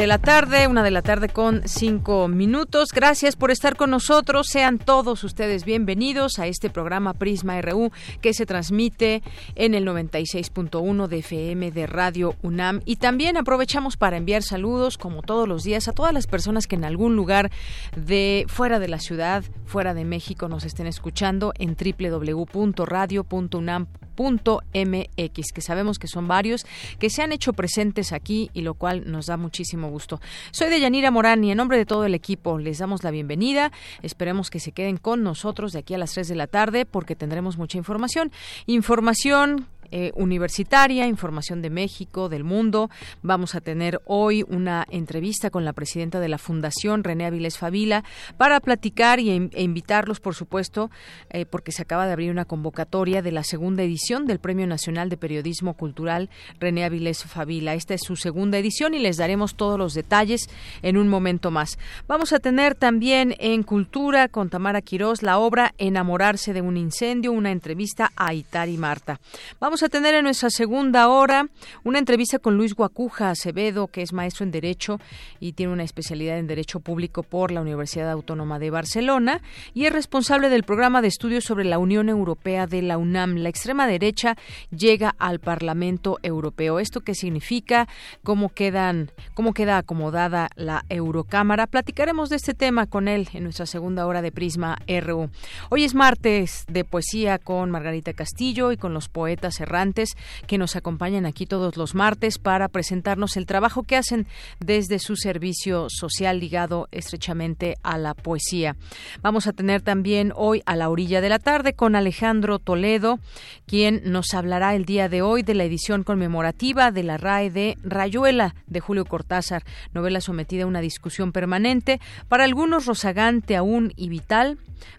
De la tarde, una de la tarde con cinco minutos. Gracias por estar con nosotros. Sean todos ustedes bienvenidos a este programa Prisma RU que se transmite en el 96.1 de FM de Radio UNAM. Y también aprovechamos para enviar saludos, como todos los días, a todas las personas que en algún lugar de fuera de la ciudad, fuera de México, nos estén escuchando en www.radio.unam mx que sabemos que son varios, que se han hecho presentes aquí y lo cual nos da muchísimo gusto. Soy de Yanira Morán y en nombre de todo el equipo les damos la bienvenida. Esperemos que se queden con nosotros de aquí a las 3 de la tarde porque tendremos mucha información. Información eh, universitaria, información de México, del mundo. Vamos a tener hoy una entrevista con la presidenta de la Fundación, René Avilés Favila, para platicar y, e invitarlos, por supuesto, eh, porque se acaba de abrir una convocatoria de la segunda edición del Premio Nacional de Periodismo Cultural René Avilés Favila. Esta es su segunda edición y les daremos todos los detalles en un momento más. Vamos a tener también en Cultura con Tamara Quirós la obra Enamorarse de un incendio, una entrevista a Itari Marta. Vamos a tener en nuestra segunda hora una entrevista con Luis Guacuja Acevedo, que es maestro en Derecho y tiene una especialidad en Derecho Público por la Universidad Autónoma de Barcelona y es responsable del programa de estudios sobre la Unión Europea de la UNAM. La extrema derecha llega al Parlamento Europeo. ¿Esto qué significa? ¿Cómo, quedan, cómo queda acomodada la Eurocámara? Platicaremos de este tema con él en nuestra segunda hora de Prisma RU. Hoy es martes de poesía con Margarita Castillo y con los poetas que nos acompañan aquí todos los martes para presentarnos el trabajo que hacen desde su servicio social ligado estrechamente a la poesía. Vamos a tener también hoy a la orilla de la tarde con Alejandro Toledo, quien nos hablará el día de hoy de la edición conmemorativa de la RAE de Rayuela de Julio Cortázar, novela sometida a una discusión permanente, para algunos rozagante aún y vital,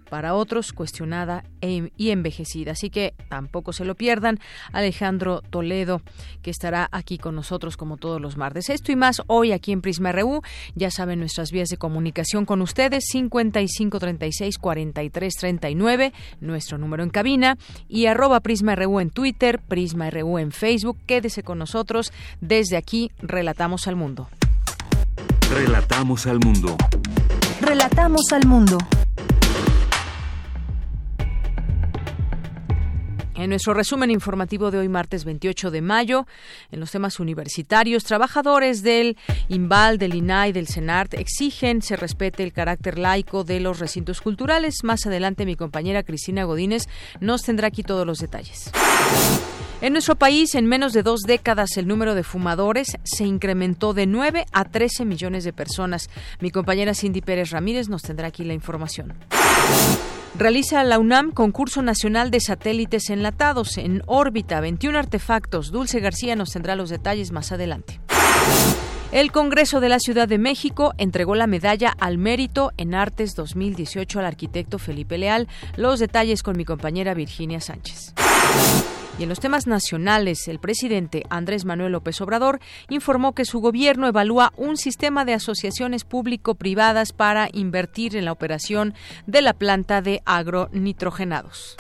para otros cuestionada e y envejecida. Así que tampoco se lo pierdan. Alejandro Toledo, que estará aquí con nosotros como todos los martes. Esto y más hoy aquí en Prisma RU. Ya saben nuestras vías de comunicación con ustedes, 5536 4339, nuestro número en cabina, y arroba Prisma RU en Twitter, Prisma RU en Facebook. Quédese con nosotros. Desde aquí, relatamos al mundo. Relatamos al mundo. Relatamos al mundo. En nuestro resumen informativo de hoy, martes 28 de mayo, en los temas universitarios, trabajadores del INVAL, del INAI, del CENART exigen se respete el carácter laico de los recintos culturales. Más adelante, mi compañera Cristina Godínez nos tendrá aquí todos los detalles. En nuestro país, en menos de dos décadas, el número de fumadores se incrementó de 9 a 13 millones de personas. Mi compañera Cindy Pérez Ramírez nos tendrá aquí la información. Realiza la UNAM concurso nacional de satélites enlatados en órbita, 21 artefactos. Dulce García nos tendrá los detalles más adelante. El Congreso de la Ciudad de México entregó la medalla al mérito en artes 2018 al arquitecto Felipe Leal. Los detalles con mi compañera Virginia Sánchez. Y en los temas nacionales, el presidente Andrés Manuel López Obrador informó que su gobierno evalúa un sistema de asociaciones público-privadas para invertir en la operación de la planta de agronitrogenados.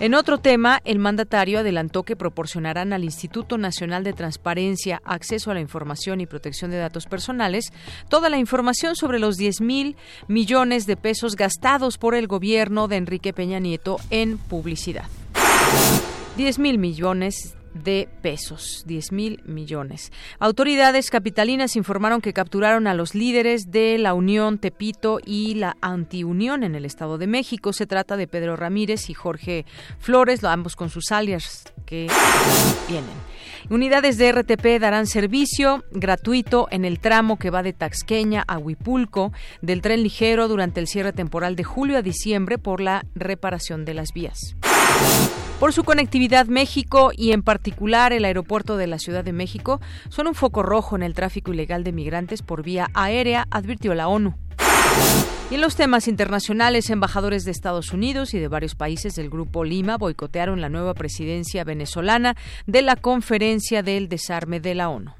En otro tema, el mandatario adelantó que proporcionarán al Instituto Nacional de Transparencia, Acceso a la Información y Protección de Datos Personales toda la información sobre los 10 mil millones de pesos gastados por el gobierno de Enrique Peña Nieto en publicidad. 10 mil millones de pesos, 10 mil millones. Autoridades capitalinas informaron que capturaron a los líderes de la Unión Tepito y la Antiunión en el Estado de México. Se trata de Pedro Ramírez y Jorge Flores, ambos con sus alias que vienen. Unidades de RTP darán servicio gratuito en el tramo que va de Taxqueña a Huipulco del tren ligero durante el cierre temporal de julio a diciembre por la reparación de las vías. Por su conectividad, México y en particular el aeropuerto de la Ciudad de México son un foco rojo en el tráfico ilegal de migrantes por vía aérea, advirtió la ONU. Y en los temas internacionales, embajadores de Estados Unidos y de varios países del Grupo Lima boicotearon la nueva presidencia venezolana de la Conferencia del Desarme de la ONU.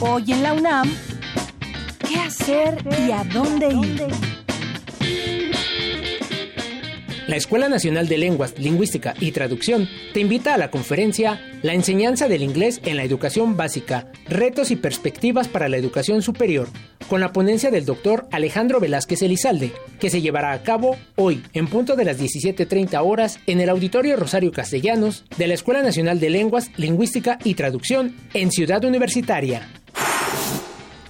Hoy en la UNAM, ¿qué hacer y a dónde ir? La Escuela Nacional de Lenguas, Lingüística y Traducción te invita a la conferencia La enseñanza del inglés en la educación básica, retos y perspectivas para la educación superior, con la ponencia del doctor Alejandro Velázquez Elizalde, que se llevará a cabo hoy en punto de las 17.30 horas en el Auditorio Rosario Castellanos de la Escuela Nacional de Lenguas, Lingüística y Traducción en Ciudad Universitaria.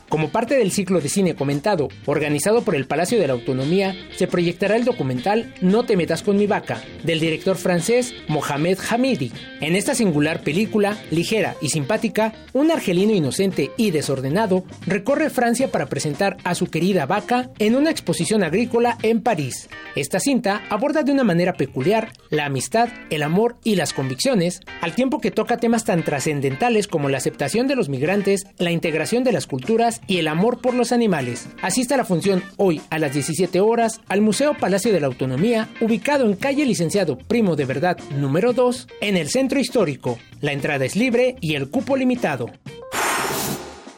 Como parte del ciclo de cine comentado, organizado por el Palacio de la Autonomía, se proyectará el documental No te metas con mi vaca, del director francés Mohamed Hamidi. En esta singular película, ligera y simpática, un argelino inocente y desordenado recorre Francia para presentar a su querida vaca en una exposición agrícola en París. Esta cinta aborda de una manera peculiar la amistad, el amor y las convicciones, al tiempo que toca temas tan trascendentales como la aceptación de los migrantes, la integración de las culturas y el amor por los animales. Asista a la función hoy a las 17 horas al Museo Palacio de la Autonomía, ubicado en calle Licenciado Primo de Verdad número 2, en el centro histórico. La entrada es libre y el cupo limitado.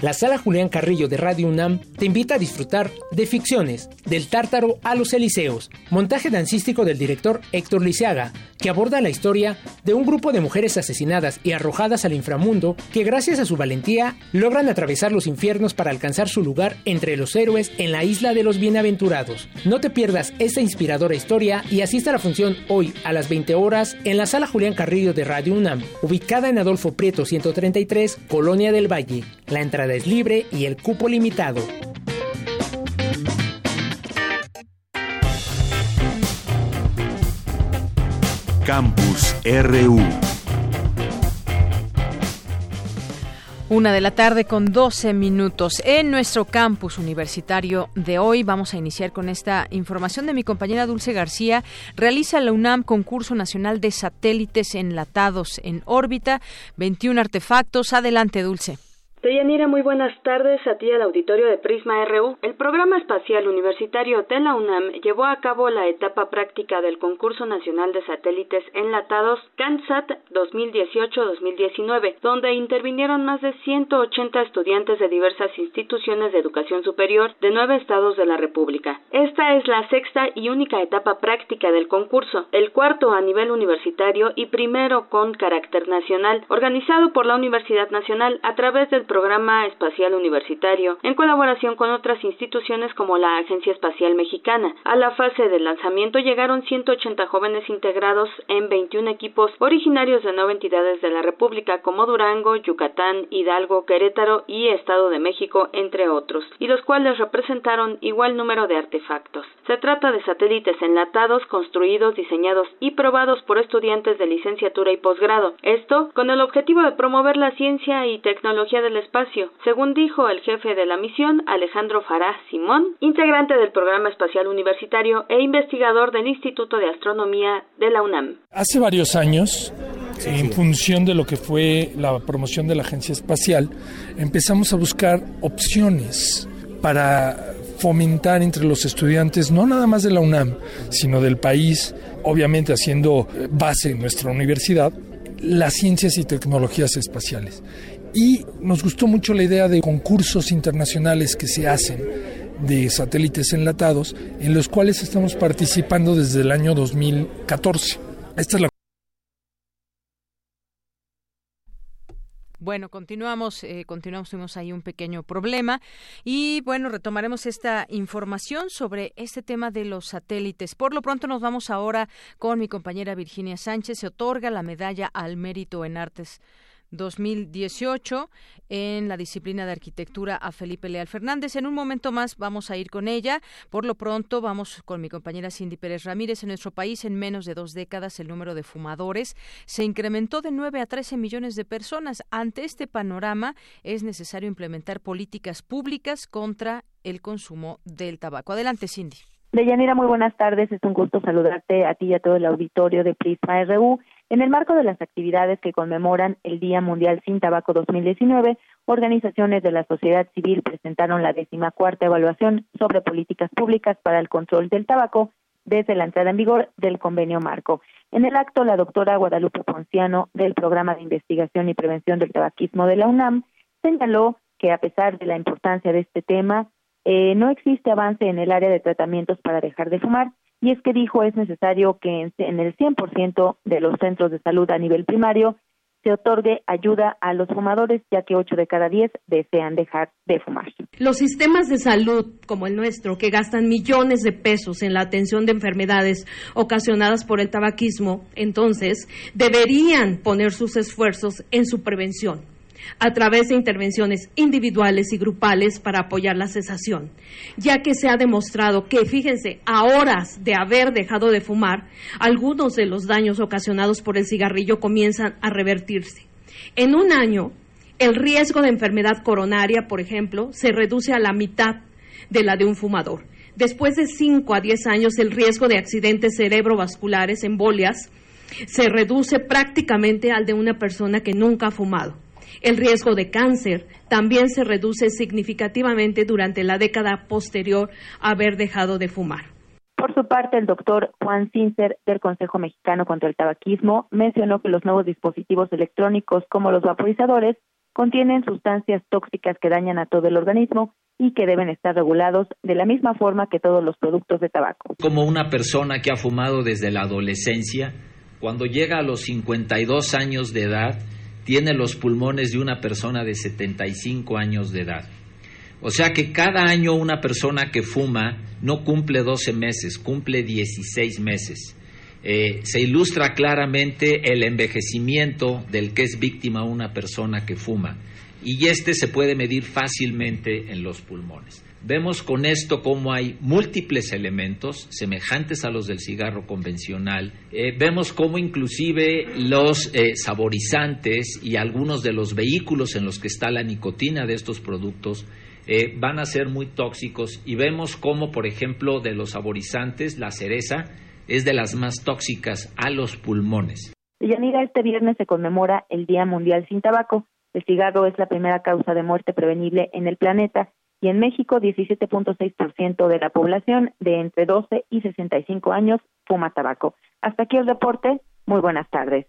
La sala Julián Carrillo de Radio UNAM te invita a disfrutar de ficciones, del tártaro a los Eliseos, montaje dancístico del director Héctor Liceaga, que aborda la historia de un grupo de mujeres asesinadas y arrojadas al inframundo que gracias a su valentía logran atravesar los infiernos para alcanzar su lugar entre los héroes en la isla de los bienaventurados. No te pierdas esta inspiradora historia y asista a la función hoy a las 20 horas en la sala Julián Carrillo de Radio UNAM, ubicada en Adolfo Prieto 133, Colonia del Valle. La entrada es libre y el cupo limitado. Campus RU. Una de la tarde con 12 minutos. En nuestro campus universitario de hoy vamos a iniciar con esta información de mi compañera Dulce García. Realiza la UNAM concurso nacional de satélites enlatados en órbita, 21 artefactos. Adelante, Dulce. Deyanira, muy buenas tardes a ti al auditorio de Prisma RU. El programa espacial universitario de la UNAM llevó a cabo la etapa práctica del concurso nacional de satélites enlatados CANSAT 2018-2019, donde intervinieron más de 180 estudiantes de diversas instituciones de educación superior de nueve estados de la República. Esta es la sexta y única etapa práctica del concurso, el cuarto a nivel universitario y primero con carácter nacional, organizado por la Universidad Nacional a través del Programa Espacial Universitario, en colaboración con otras instituciones como la Agencia Espacial Mexicana. A la fase de lanzamiento llegaron 180 jóvenes integrados en 21 equipos originarios de nueve entidades de la República como Durango, Yucatán, Hidalgo, Querétaro y Estado de México, entre otros, y los cuales representaron igual número de artefactos. Se trata de satélites enlatados construidos, diseñados y probados por estudiantes de licenciatura y posgrado. Esto con el objetivo de promover la ciencia y tecnología del espacio, según dijo el jefe de la misión, Alejandro Farah Simón, integrante del Programa Espacial Universitario e investigador del Instituto de Astronomía de la UNAM. Hace varios años, en función de lo que fue la promoción de la Agencia Espacial, empezamos a buscar opciones para fomentar entre los estudiantes, no nada más de la UNAM, sino del país, obviamente haciendo base en nuestra universidad, las ciencias y tecnologías espaciales y nos gustó mucho la idea de concursos internacionales que se hacen de satélites enlatados, en los cuales estamos participando desde el año 2014. Esta es la Bueno, continuamos, eh, continuamos, tuvimos ahí un pequeño problema y bueno, retomaremos esta información sobre este tema de los satélites. Por lo pronto nos vamos ahora con mi compañera Virginia Sánchez. Se otorga la medalla al mérito en artes 2018 en la disciplina de arquitectura a Felipe Leal Fernández. En un momento más vamos a ir con ella. Por lo pronto vamos con mi compañera Cindy Pérez Ramírez. En nuestro país, en menos de dos décadas, el número de fumadores se incrementó de 9 a 13 millones de personas. Ante este panorama, es necesario implementar políticas públicas contra el consumo del tabaco. Adelante, Cindy. Deyanira, muy buenas tardes. Es un gusto saludarte a ti y a todo el auditorio de Prisma RU. En el marco de las actividades que conmemoran el Día Mundial sin Tabaco 2019, organizaciones de la sociedad civil presentaron la decimacuarta evaluación sobre políticas públicas para el control del tabaco desde la entrada en vigor del convenio marco. En el acto, la doctora Guadalupe Ponciano, del Programa de Investigación y Prevención del Tabaquismo de la UNAM, señaló que a pesar de la importancia de este tema, eh, no existe avance en el área de tratamientos para dejar de fumar y es que dijo es necesario que en, el 100% de los centros de salud a nivel primario se otorgue ayuda a los fumadores, ya que 8 de cada 10 desean dejar de fumar. Los sistemas de salud como el nuestro, que gastan millones de pesos en la atención de enfermedades ocasionadas por el tabaquismo, entonces deberían poner sus esfuerzos en su prevención a través de intervenciones individuales y grupales para apoyar la cesación, ya que se ha demostrado que, fíjense, a horas de haber dejado de fumar, algunos de los daños ocasionados por el cigarrillo comienzan a revertirse. En un año, el riesgo de enfermedad coronaria, por ejemplo, se reduce a la mitad de la de un fumador. Después de 5 a 10 años, el riesgo de accidentes cerebrovasculares, embolias, se reduce prácticamente al de una persona que nunca ha fumado. El riesgo de cáncer también se reduce significativamente durante la década posterior a haber dejado de fumar. Por su parte, el doctor Juan Sincer del Consejo Mexicano contra el Tabaquismo mencionó que los nuevos dispositivos electrónicos como los vaporizadores contienen sustancias tóxicas que dañan a todo el organismo y que deben estar regulados de la misma forma que todos los productos de tabaco. Como una persona que ha fumado desde la adolescencia, cuando llega a los 52 años de edad, tiene los pulmones de una persona de 75 años de edad. O sea que cada año una persona que fuma no cumple 12 meses, cumple 16 meses. Eh, se ilustra claramente el envejecimiento del que es víctima una persona que fuma y este se puede medir fácilmente en los pulmones. Vemos con esto cómo hay múltiples elementos semejantes a los del cigarro convencional. Eh, vemos cómo inclusive los eh, saborizantes y algunos de los vehículos en los que está la nicotina de estos productos eh, van a ser muy tóxicos y vemos cómo, por ejemplo, de los saborizantes, la cereza es de las más tóxicas a los pulmones. Yanira, este viernes se conmemora el Día Mundial sin Tabaco. El cigarro es la primera causa de muerte prevenible en el planeta y en México 17.6% de la población de entre 12 y 65 años fuma tabaco. Hasta aquí el reporte. Muy buenas tardes.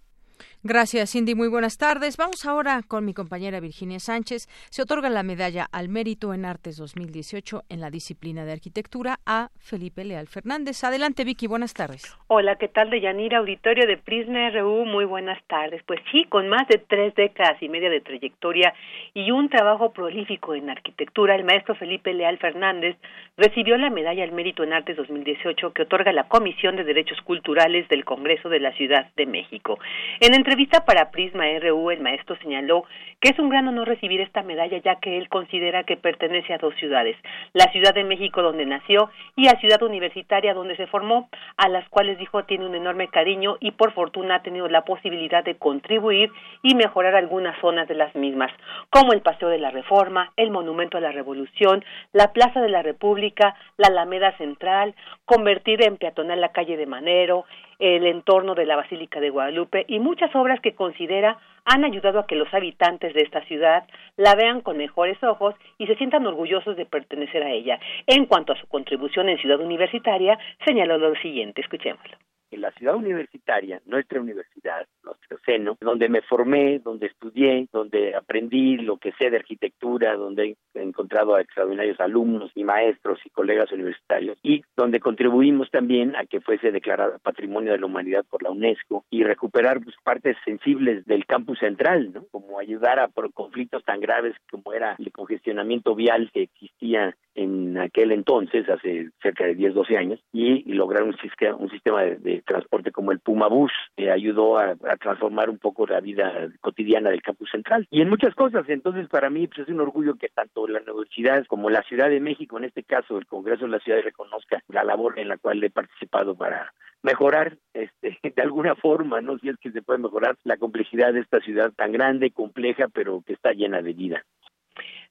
Gracias, Cindy. Muy buenas tardes. Vamos ahora con mi compañera Virginia Sánchez. Se otorga la medalla al mérito en Artes 2018 en la disciplina de arquitectura a Felipe Leal Fernández. Adelante, Vicky. Buenas tardes. Hola, ¿qué tal, Deyanira? Auditorio de Prisma RU. Muy buenas tardes. Pues sí, con más de tres décadas y media de trayectoria y un trabajo prolífico en arquitectura, el maestro Felipe Leal Fernández recibió la medalla al mérito en Artes 2018 que otorga la Comisión de Derechos Culturales del Congreso de la Ciudad de México. En entrevista para Prisma RU, el maestro señaló que es un gran honor recibir esta medalla ya que él considera que pertenece a dos ciudades, la Ciudad de México donde nació y a Ciudad Universitaria donde se formó, a las cuales dijo tiene un enorme cariño y por fortuna ha tenido la posibilidad de contribuir y mejorar algunas zonas de las mismas, como el Paseo de la Reforma, el Monumento a la Revolución, la Plaza de la República, la Alameda Central, convertir en peatonal la calle de Manero, el entorno de la Basílica de Guadalupe y muchas obras que considera han ayudado a que los habitantes de esta ciudad la vean con mejores ojos y se sientan orgullosos de pertenecer a ella. En cuanto a su contribución en Ciudad Universitaria, señaló lo siguiente, escuchémoslo. En la ciudad universitaria, nuestra universidad, nuestro seno, donde me formé, donde estudié, donde aprendí lo que sé de arquitectura, donde he encontrado a extraordinarios alumnos y maestros y colegas universitarios, y donde contribuimos también a que fuese declarada Patrimonio de la Humanidad por la UNESCO y recuperar pues, partes sensibles del campus central, ¿no? como ayudar a por conflictos tan graves como era el congestionamiento vial que existía en aquel entonces, hace cerca de 10, 12 años, y, lograr un sistema, un sistema de, transporte como el Puma Bus, que ayudó a, transformar un poco la vida cotidiana del campus central. Y en muchas cosas, entonces para mí pues, es un orgullo que tanto la universidad como la Ciudad de México, en este caso el Congreso de la Ciudad, reconozca la labor en la cual he participado para mejorar este de alguna forma, no si es que se puede mejorar la complejidad de esta ciudad tan grande, compleja, pero que está llena de vida.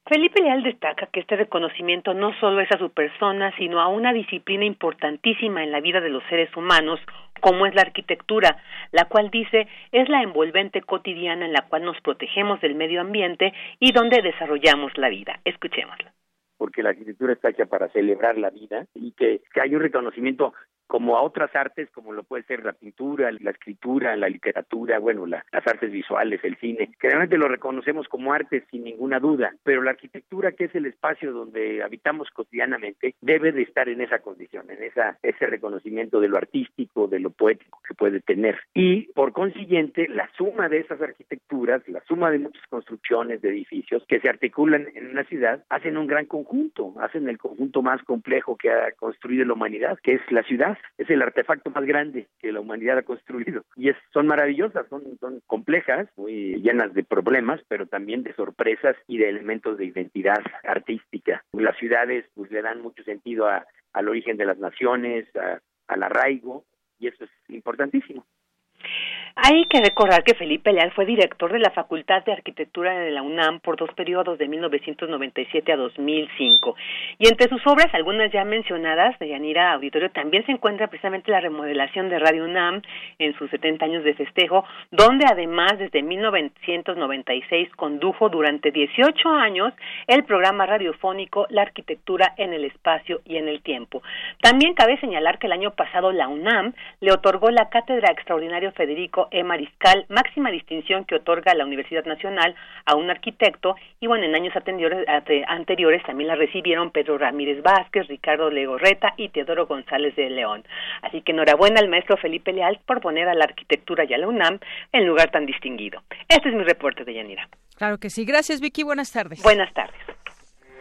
Felipe Leal destaca que este reconocimiento no solo es a su persona, sino a una disciplina importantísima en la vida de los seres humanos, como es la arquitectura, la cual dice es la envolvente cotidiana en la cual nos protegemos del medio ambiente y donde desarrollamos la vida. Escuchémosla porque la arquitectura está hecha para celebrar la vida y que, que hay un reconocimiento como a otras artes, como lo puede ser la pintura, la escritura, la literatura, bueno, las artes visuales, el cine, que lo reconocemos como arte sin ninguna duda, pero la arquitectura, que es el espacio donde habitamos cotidianamente, debe de estar en esa condición, en esa, ese reconocimiento de lo artístico, de lo poético que puede tener. Y, por consiguiente, la suma de esas arquitecturas, la suma de muchas construcciones de edificios que se articulan en una ciudad, hacen un gran conjunto, hacen el conjunto más complejo que ha construido la humanidad, que es la ciudad es el artefacto más grande que la humanidad ha construido. Y es, son maravillosas, son, son complejas, muy llenas de problemas, pero también de sorpresas y de elementos de identidad artística. Las ciudades pues, le dan mucho sentido a, al origen de las naciones, al arraigo, y eso es importantísimo. Hay que recordar que Felipe Leal fue director de la Facultad de Arquitectura de la UNAM por dos periodos de 1997 a 2005. Y entre sus obras, algunas ya mencionadas de Yanira Auditorio, también se encuentra precisamente la remodelación de Radio UNAM en sus 70 años de festejo, donde además desde 1996 condujo durante 18 años el programa radiofónico La Arquitectura en el Espacio y en el Tiempo. También cabe señalar que el año pasado la UNAM le otorgó la Cátedra Extraordinario Federico E. Mariscal, máxima distinción que otorga la Universidad Nacional a un arquitecto, y bueno, en años anteriores, anteriores también la recibieron Pedro Ramírez Vázquez, Ricardo Legorreta y Teodoro González de León. Así que enhorabuena al maestro Felipe Leal por poner a la arquitectura y a la UNAM en lugar tan distinguido. Este es mi reporte de Yanira. Claro que sí. Gracias, Vicky. Buenas tardes. Buenas tardes.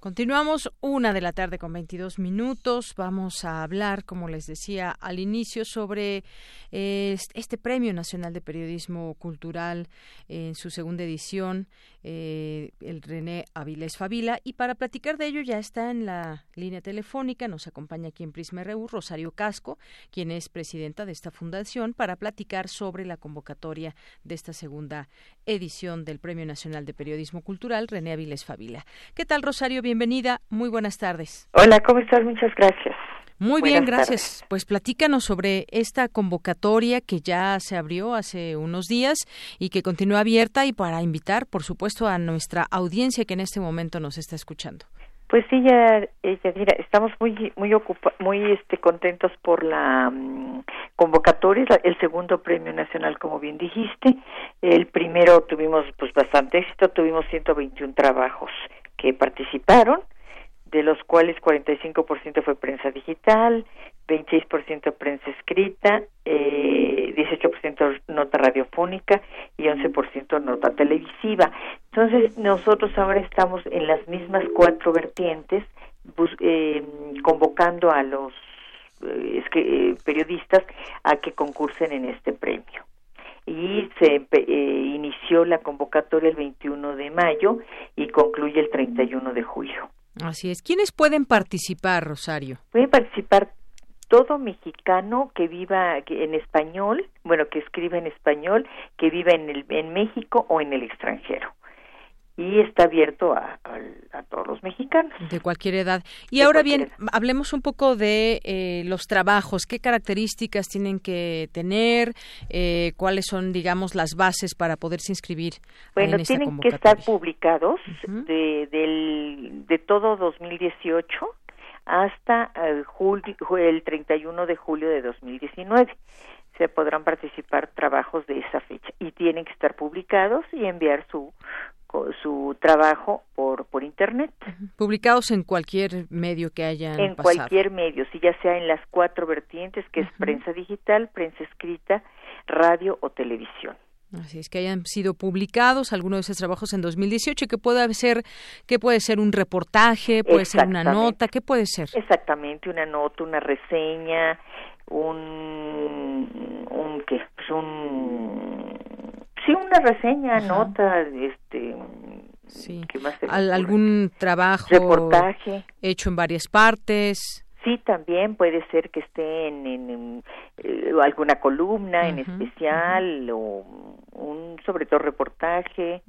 Continuamos una de la tarde con 22 minutos. Vamos a hablar, como les decía al inicio, sobre eh, este Premio Nacional de Periodismo Cultural en su segunda edición eh, el René Avilés Favila. Y para platicar de ello ya está en la línea telefónica, nos acompaña aquí en Prisma RU Rosario Casco, quien es presidenta de esta fundación, para platicar sobre la convocatoria de esta segunda edición del Premio Nacional de Periodismo Cultural René Avilés Favila. ¿Qué tal, Rosario? Bienvenida. Muy buenas tardes. Hola, ¿cómo estás? Muchas gracias. Muy bien, gracias. Pues platícanos sobre esta convocatoria que ya se abrió hace unos días y que continúa abierta y para invitar, por supuesto, a nuestra audiencia que en este momento nos está escuchando. Pues sí, ya, eh, estamos muy muy muy este contentos por la mm, convocatoria, el segundo premio nacional, como bien dijiste. El primero tuvimos pues bastante éxito, tuvimos 121 trabajos que participaron de los cuales 45% fue prensa digital, 26% prensa escrita, eh, 18% nota radiofónica y 11% nota televisiva. Entonces, nosotros ahora estamos en las mismas cuatro vertientes, eh, convocando a los eh, eh, periodistas a que concursen en este premio. Y se inició la convocatoria el 21 de mayo y concluye el 31 de julio. Así es. ¿Quiénes pueden participar, Rosario? Pueden participar todo mexicano que viva en español, bueno, que escribe en español, que viva en, el, en México o en el extranjero. Y está abierto a, todos los mexicanos. De cualquier edad. Y ahora bien, hablemos un poco de eh, los trabajos, qué características tienen que tener, eh, cuáles son, digamos, las bases para poderse inscribir. Bueno, tienen que estar publicados de, del, de todo 2018 hasta el, julio, el 31 de julio de 2019 se podrán participar trabajos de esa fecha. Y tienen que estar publicados y enviar su su trabajo por por internet. Publicados en cualquier medio que hayan en cualquier medio si ya sea en las cuatro vertientes que es prensa digital prensa escrita radio o televisión. Así es que hayan sido publicados algunos de esos trabajos en 2018 que puede ser que puede ser un reportaje, puede ser una nota, ¿qué puede ser? Exactamente, una nota, una reseña, un un qué, pues un sí una reseña, nota, este sí. algún trabajo reportaje hecho en varias partes Sí, también puede ser que esté en, eh, alguna columna en especial o un sobre todo reportaje.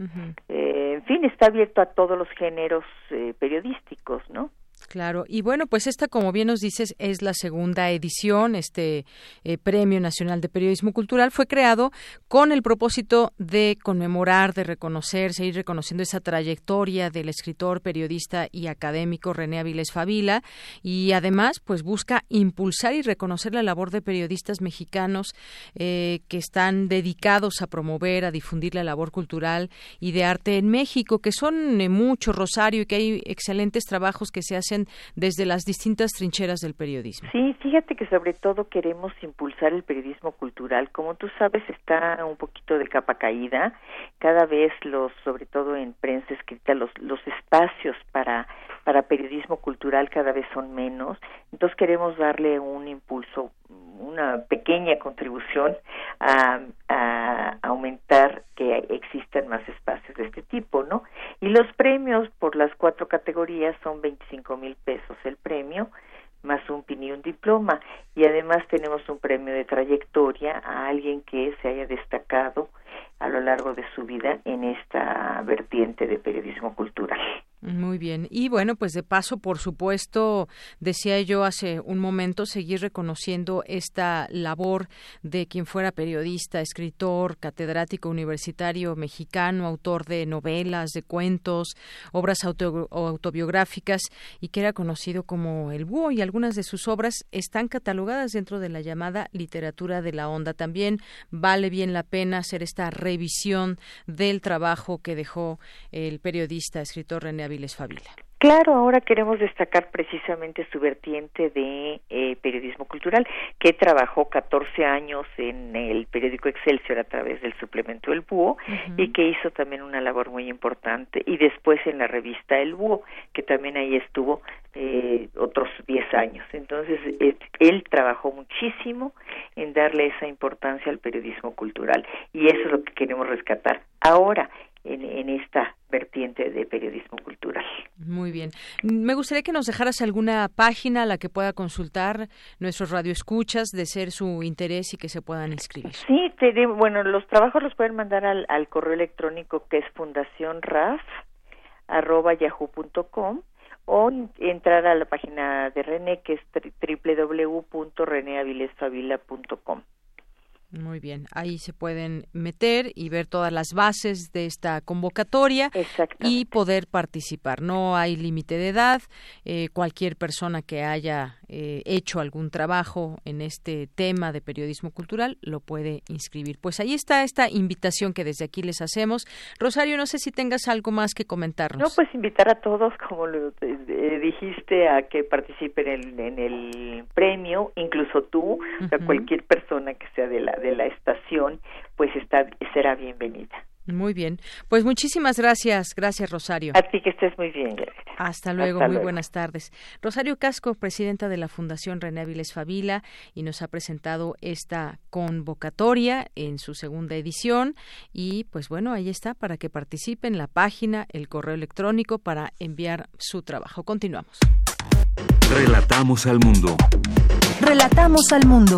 Eh, en fin, está abierto a todos los géneros eh, periodísticos, ¿no? Claro, y bueno, pues esta, como bien nos dices, es la segunda edición. Este eh, Premio Nacional de Periodismo Cultural fue creado con el propósito de conmemorar, de reconocer, seguir reconociendo esa trayectoria del escritor, periodista y académico René Avilés Favila. Y además, pues busca impulsar y reconocer la labor de periodistas mexicanos eh, que están dedicados a promover, a difundir la labor cultural y de arte en México, que son eh, muchos, Rosario, y que hay excelentes trabajos que se hacen desde las distintas trincheras del periodismo. Sí, fíjate que sobre todo queremos impulsar el periodismo cultural. Como tú sabes, está un poquito de capa caída. Cada vez los, sobre todo en prensa escrita, los, los espacios para para periodismo cultural cada vez son menos. Entonces queremos darle un impulso, una pequeña contribución a, aumentar que existan más espacios de este tipo, ¿no? Y los premios por las cuatro categorías son 25 mil pesos el premio, más un PIN y un diploma. Y además tenemos un premio de trayectoria a alguien que se haya destacado a lo largo de su vida en esta vertiente de periodismo cultural. Muy bien. Y bueno, pues de paso, por supuesto, decía yo hace un momento, seguir reconociendo esta labor de quien fuera periodista, escritor, catedrático universitario mexicano, autor de novelas, de cuentos, obras autobiográficas y que era conocido como el búho y algunas de sus obras están catalogadas dentro de la llamada literatura de la onda. También vale bien la pena hacer esta revisión del trabajo que dejó el periodista, escritor René Claro, ahora queremos destacar precisamente su vertiente de eh, periodismo cultural, que trabajó 14 años en el periódico Excelsior a través del suplemento El Búho y que hizo también una labor muy importante, y después en la revista El Búho, que también ahí estuvo eh, otros 10 años. Entonces, él trabajó muchísimo en darle esa importancia al periodismo cultural, y eso es lo que queremos rescatar. Ahora, en, esta vertiente de periodismo cultural. Muy bien. Me gustaría que nos dejaras alguna página a la que pueda consultar nuestros radioescuchas de ser su interés y que se puedan inscribir. Sí, bueno, los trabajos los pueden mandar al, correo electrónico que es fundacionraf@yahoo.com o entrar a la página de René que es www.reneavilesfavila.com. Muy bien, ahí se pueden meter y ver todas las bases de esta convocatoria y poder participar. No hay límite de edad, eh, cualquier persona que haya eh, hecho algún trabajo en este tema de periodismo cultural lo puede inscribir. Pues ahí está esta invitación que desde aquí les hacemos. Rosario, no sé si tengas algo más que comentarnos. No, pues invitar a todos, como lo dijiste, a que participen en, el premio, incluso tú, o cualquier persona que sea de la de la estación, pues está, será bienvenida. Muy bien. Pues muchísimas gracias. Gracias, Rosario. A ti que estés muy bien. Hasta luego. muy buenas tardes. Rosario Casco, presidenta de la Fundación René Aviles Favila, y nos ha presentado esta convocatoria en su segunda edición. Y pues bueno, ahí está para que participen la página, el correo electrónico para enviar su trabajo. Continuamos. Relatamos al mundo. Relatamos al mundo.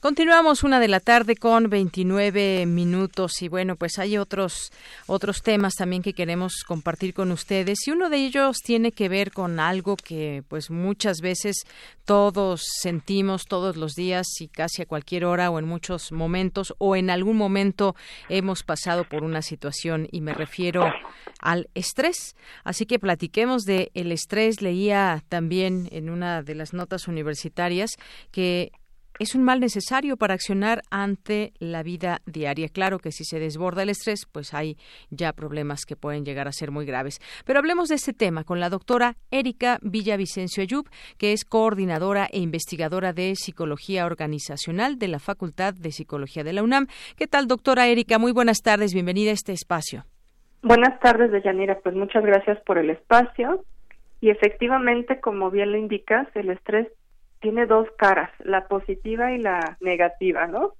Continuamos una de la tarde con 29 minutos y bueno, pues hay otros otros temas también que queremos compartir con ustedes y uno de ellos tiene que ver con algo que pues muchas veces todos sentimos todos los días y casi a cualquier hora o en muchos momentos o en algún momento hemos pasado por una situación y me refiero al estrés. Así que platiquemos de el estrés. Leía también en una de las notas universitarias que es un mal necesario para accionar ante la vida diaria. Claro que si se desborda el estrés, pues hay ya problemas que pueden llegar a ser muy graves. Pero hablemos de este tema con la doctora Erika Villavicencio Ayub, que es coordinadora e investigadora de psicología organizacional de la Facultad de Psicología de la UNAM. ¿Qué tal, doctora Erika? Muy buenas tardes, bienvenida a este espacio. Buenas tardes, Deyanira. Pues muchas gracias por el espacio. Y efectivamente, como bien lo indicas, el estrés tiene dos caras, la positiva y la negativa, ¿no?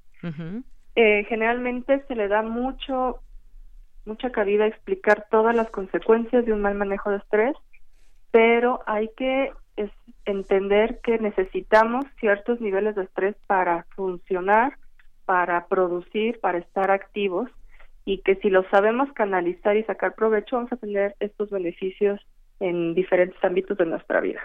eh, generalmente se le da mucho mucha cabida a explicar todas las consecuencias de un mal manejo de estrés, pero hay que entender que necesitamos ciertos niveles de estrés para funcionar, para producir, para estar activos y que si lo sabemos canalizar y sacar provecho vamos a tener estos beneficios en diferentes ámbitos de nuestra vida.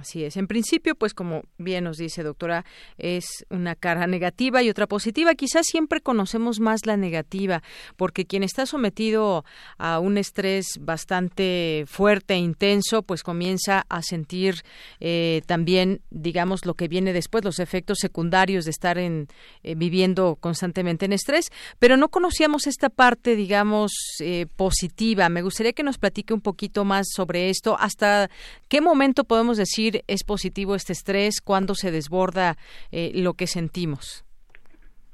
Así es. En principio, pues como bien nos dice doctora, es una cara negativa y otra positiva. Quizás siempre conocemos más la negativa, porque quien está sometido a un estrés bastante fuerte e intenso, pues comienza a sentir eh, también, digamos, lo que viene después, los efectos secundarios de estar en, eh, viviendo constantemente en estrés. Pero no conocíamos esta parte, digamos, eh, positiva. Me gustaría que nos platique un poquito más sobre esto. ¿Hasta qué momento podemos decir es positivo este estrés, cuando se desborda eh, lo que sentimos?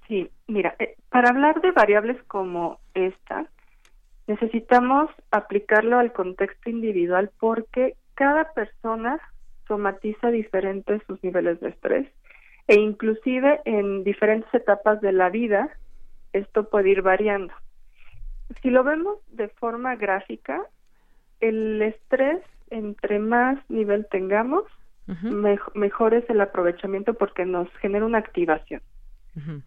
Sí, mira, eh, para hablar de variables como esta, necesitamos aplicarlo al contexto individual porque cada persona somatiza diferentes sus niveles de estrés e inclusive en diferentes etapas de la vida esto puede ir variando. Si lo vemos de forma gráfica, el estrés entre más nivel tengamos, mejor es el aprovechamiento porque nos genera una activación.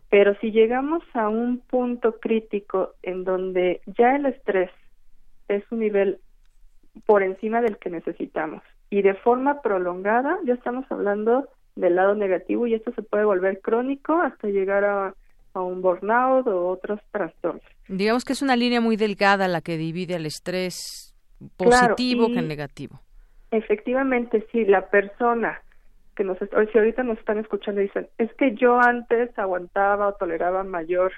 Pero si llegamos a un punto crítico en donde ya el estrés es un nivel por encima del que necesitamos y de forma prolongada, ya estamos hablando del lado negativo y esto se puede volver crónico hasta llegar a, a un burnout o otros trastornos. Digamos que es una línea muy delgada la que divide el estrés positivo que negativo. Efectivamente, sí, la persona que nos, si ahorita nos están escuchando dicen, es que yo antes aguantaba o toleraba mayor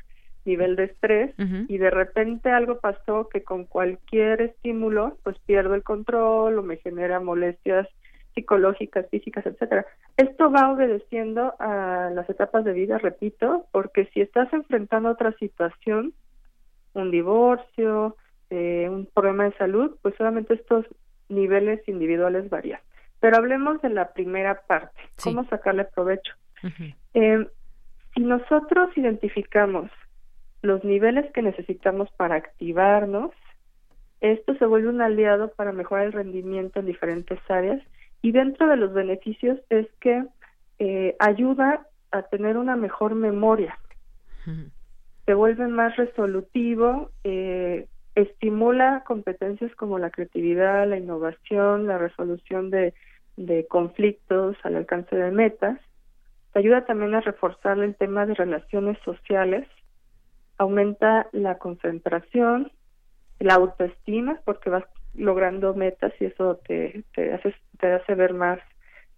nivel de estrés y de repente algo pasó que con cualquier estímulo pues pierdo el control o me genera molestias psicológicas, físicas, etcétera. Esto va obedeciendo a las etapas de vida, repito, porque si estás enfrentando otra situación, un divorcio, eh, un problema de salud, pues solamente estos niveles individuales varían. Pero hablemos de la primera parte, cómo sacarle provecho. eh, si nosotros identificamos los niveles que necesitamos para activarnos, esto se vuelve un aliado para mejorar el rendimiento en diferentes áreas y dentro de los beneficios es que eh, ayuda a tener una mejor memoria, se vuelve más resolutivo, eh, estimula competencias como la creatividad, la innovación, la resolución de, conflictos al alcance de metas. Te ayuda también a reforzar el tema de relaciones sociales, aumenta la concentración, la autoestima, porque vas logrando metas y eso te, te, hace, te hace ver más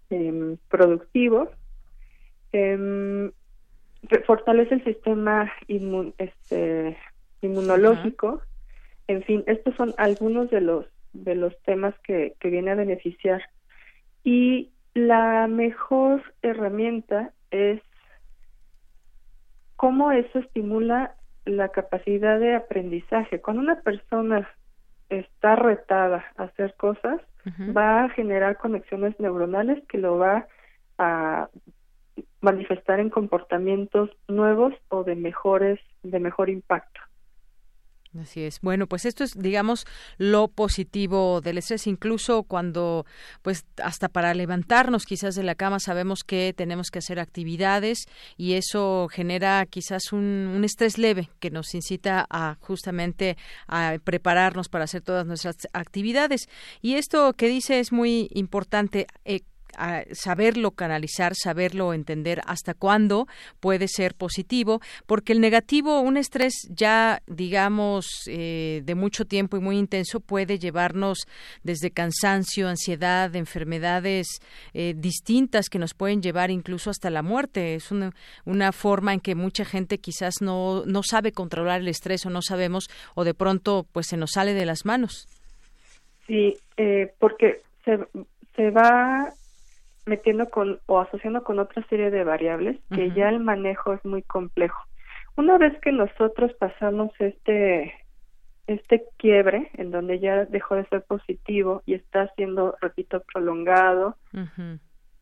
em, productivo. Em, fortalece el sistema este, inmunológico, en fin, estos son algunos de los de los temas que, que viene a beneficiar. Y la mejor herramienta es cómo eso estimula la capacidad de aprendizaje. Cuando una persona está retada a hacer cosas, va a generar conexiones neuronales que lo va a manifestar en comportamientos nuevos o de mejores de mejor impacto. Así es. Bueno, pues esto es, digamos, lo positivo del estrés. Incluso cuando, pues, hasta para levantarnos quizás de la cama sabemos que tenemos que hacer actividades y eso genera quizás un, un estrés leve que nos incita a justamente a prepararnos para hacer todas nuestras actividades. Y esto que dice es muy importante. Eh, saberlo canalizar, saberlo entender hasta cuándo puede ser positivo, porque el negativo, un estrés ya, digamos, eh, de mucho tiempo y muy intenso, puede llevarnos desde cansancio, ansiedad, enfermedades eh, distintas que nos pueden llevar incluso hasta la muerte. Es una, una forma en que mucha gente quizás no, no sabe controlar el estrés o no sabemos, o de pronto pues se nos sale de las manos. Sí, eh, porque se, se va metiendo con o asociando con otra serie de variables que ya el manejo es muy complejo. Una vez que nosotros pasamos este este quiebre en donde ya dejó de ser positivo y está siendo, repito, prolongado,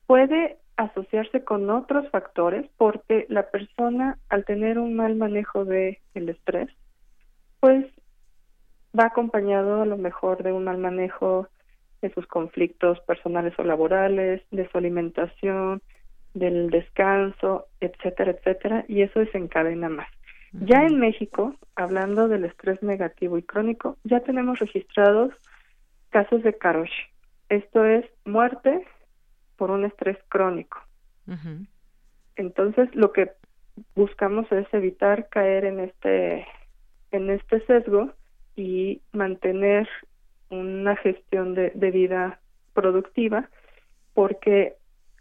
puede asociarse con otros factores porque la persona al tener un mal manejo de el estrés, pues va acompañado a lo mejor de un mal manejo de sus conflictos personales o laborales, de su alimentación, del descanso, etcétera, etcétera, y eso desencadena más. Ya en México, hablando del estrés negativo y crónico, ya tenemos registrados casos de Karoshi. Esto es muerte por un estrés crónico. Entonces, lo que buscamos es evitar caer en este en este sesgo y mantener una gestión de, vida productiva, porque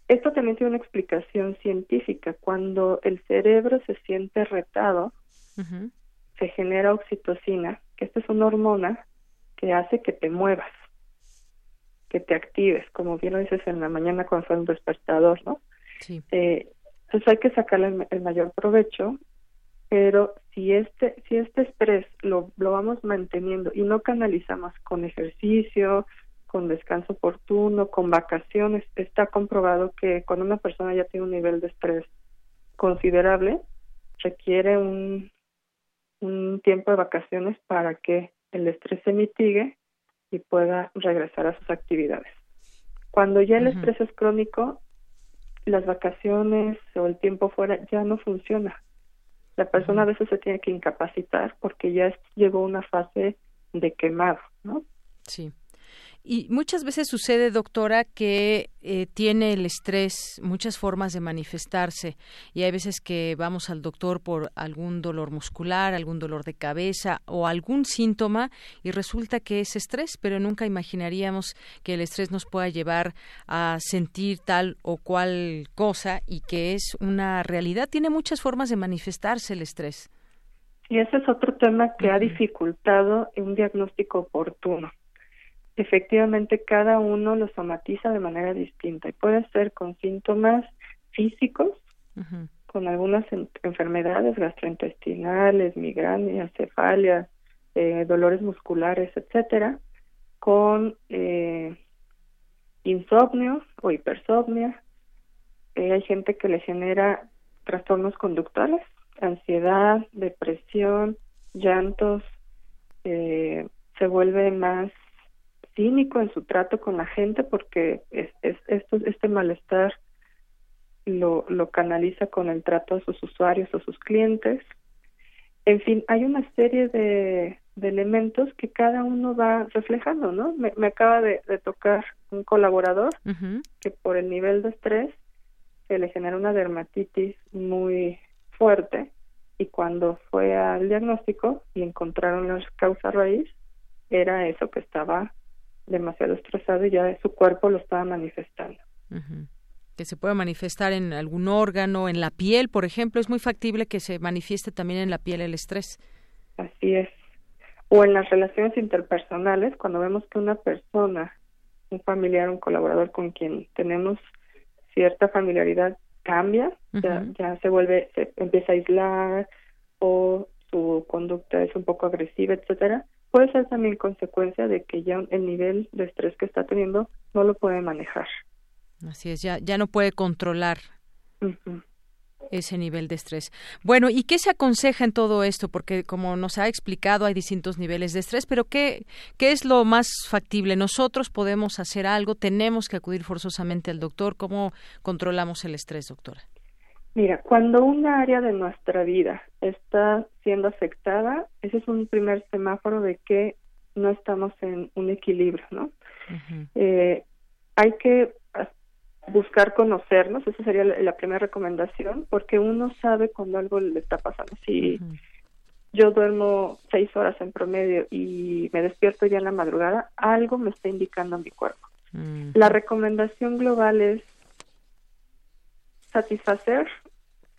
esto también tiene una explicación científica. Cuando el cerebro se siente retado, se genera oxitocina, que esta es una hormona que hace que te muevas, que te actives, como bien lo dices en la mañana cuando fue un despertador, ¿no? Sí. Eh, entonces hay que sacarle el mayor provecho pero si este si este estrés lo, lo vamos manteniendo y no canalizamos con ejercicio, con descanso oportuno, con vacaciones, está comprobado que cuando una persona ya tiene un nivel de estrés considerable, requiere un, un tiempo de vacaciones para que el estrés se mitigue y pueda regresar a sus actividades. Cuando ya el estrés es crónico, las vacaciones o el tiempo fuera ya no funciona la persona a veces se tiene que incapacitar porque ya llegó una fase de quemado, ¿no? Sí. Y muchas veces sucede, doctora, que eh, tiene el estrés muchas formas de manifestarse y hay veces que vamos al doctor por algún dolor muscular, algún dolor de cabeza o algún síntoma y resulta que es estrés, pero nunca imaginaríamos que el estrés nos pueda llevar a sentir tal o cual cosa y que es una realidad. Tiene muchas formas de manifestarse el estrés. Y ese es otro tema que ha dificultado un diagnóstico oportuno efectivamente cada uno lo somatiza de manera distinta y puede ser con síntomas físicos, con algunas enfermedades gastrointestinales, migrañas, cefalias, eh, dolores musculares, etcétera, con eh, insomnio o hipersomnia. Eh, hay gente que le genera trastornos conductuales, ansiedad, depresión, llantos, se vuelve más cínico en su trato con la gente porque es, esto, este malestar lo, lo canaliza con el trato a sus usuarios o sus clientes. En fin, hay una serie de, de elementos que cada uno va reflejando, ¿no? Me, me acaba de, tocar un colaborador que por el nivel de estrés se le genera una dermatitis muy fuerte y cuando fue al diagnóstico y encontraron la causa raíz, era eso que estaba demasiado estresado y ya su cuerpo lo estaba manifestando. Que se pueda manifestar en algún órgano, en la piel, por ejemplo, es muy factible que se manifieste también en la piel el estrés. Así es. O en las relaciones interpersonales, cuando vemos que una persona, un familiar, un colaborador con quien tenemos cierta familiaridad cambia, ya, ya se vuelve, se empieza a aislar o su conducta es un poco agresiva, etcétera, puede ser también consecuencia de que ya el nivel de estrés que está teniendo no lo puede manejar. Así es, ya, ya no puede controlar ese nivel de estrés. Bueno, ¿y qué se aconseja en todo esto? Porque como nos ha explicado, hay distintos niveles de estrés, pero ¿qué, qué es lo más factible? ¿Nosotros podemos hacer algo? ¿Tenemos que acudir forzosamente al doctor? ¿Cómo controlamos el estrés, doctora? Mira, cuando una área de nuestra vida está siendo afectada, ese es un primer semáforo de que no estamos en un equilibrio, ¿no? eh, hay que buscar conocernos, esa sería la, primera recomendación, porque uno sabe cuando algo le está pasando. Si yo duermo seis horas en promedio y me despierto ya en la madrugada, algo me está indicando a mi cuerpo. La recomendación global es satisfacer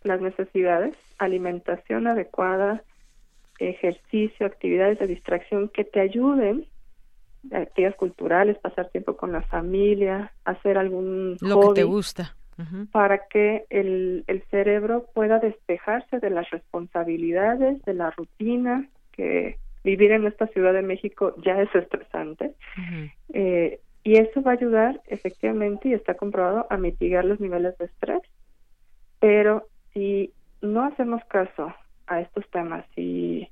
las necesidades, alimentación adecuada, ejercicio, actividades de distracción que te ayuden actividades culturales, pasar tiempo con la familia, hacer algún lo que te gusta para que el, el cerebro pueda despejarse de las responsabilidades, de la rutina, que vivir en esta Ciudad de México ya es estresante. eh, y eso va a ayudar efectivamente y está comprobado a mitigar los niveles de estrés. Pero si no hacemos caso a estos temas y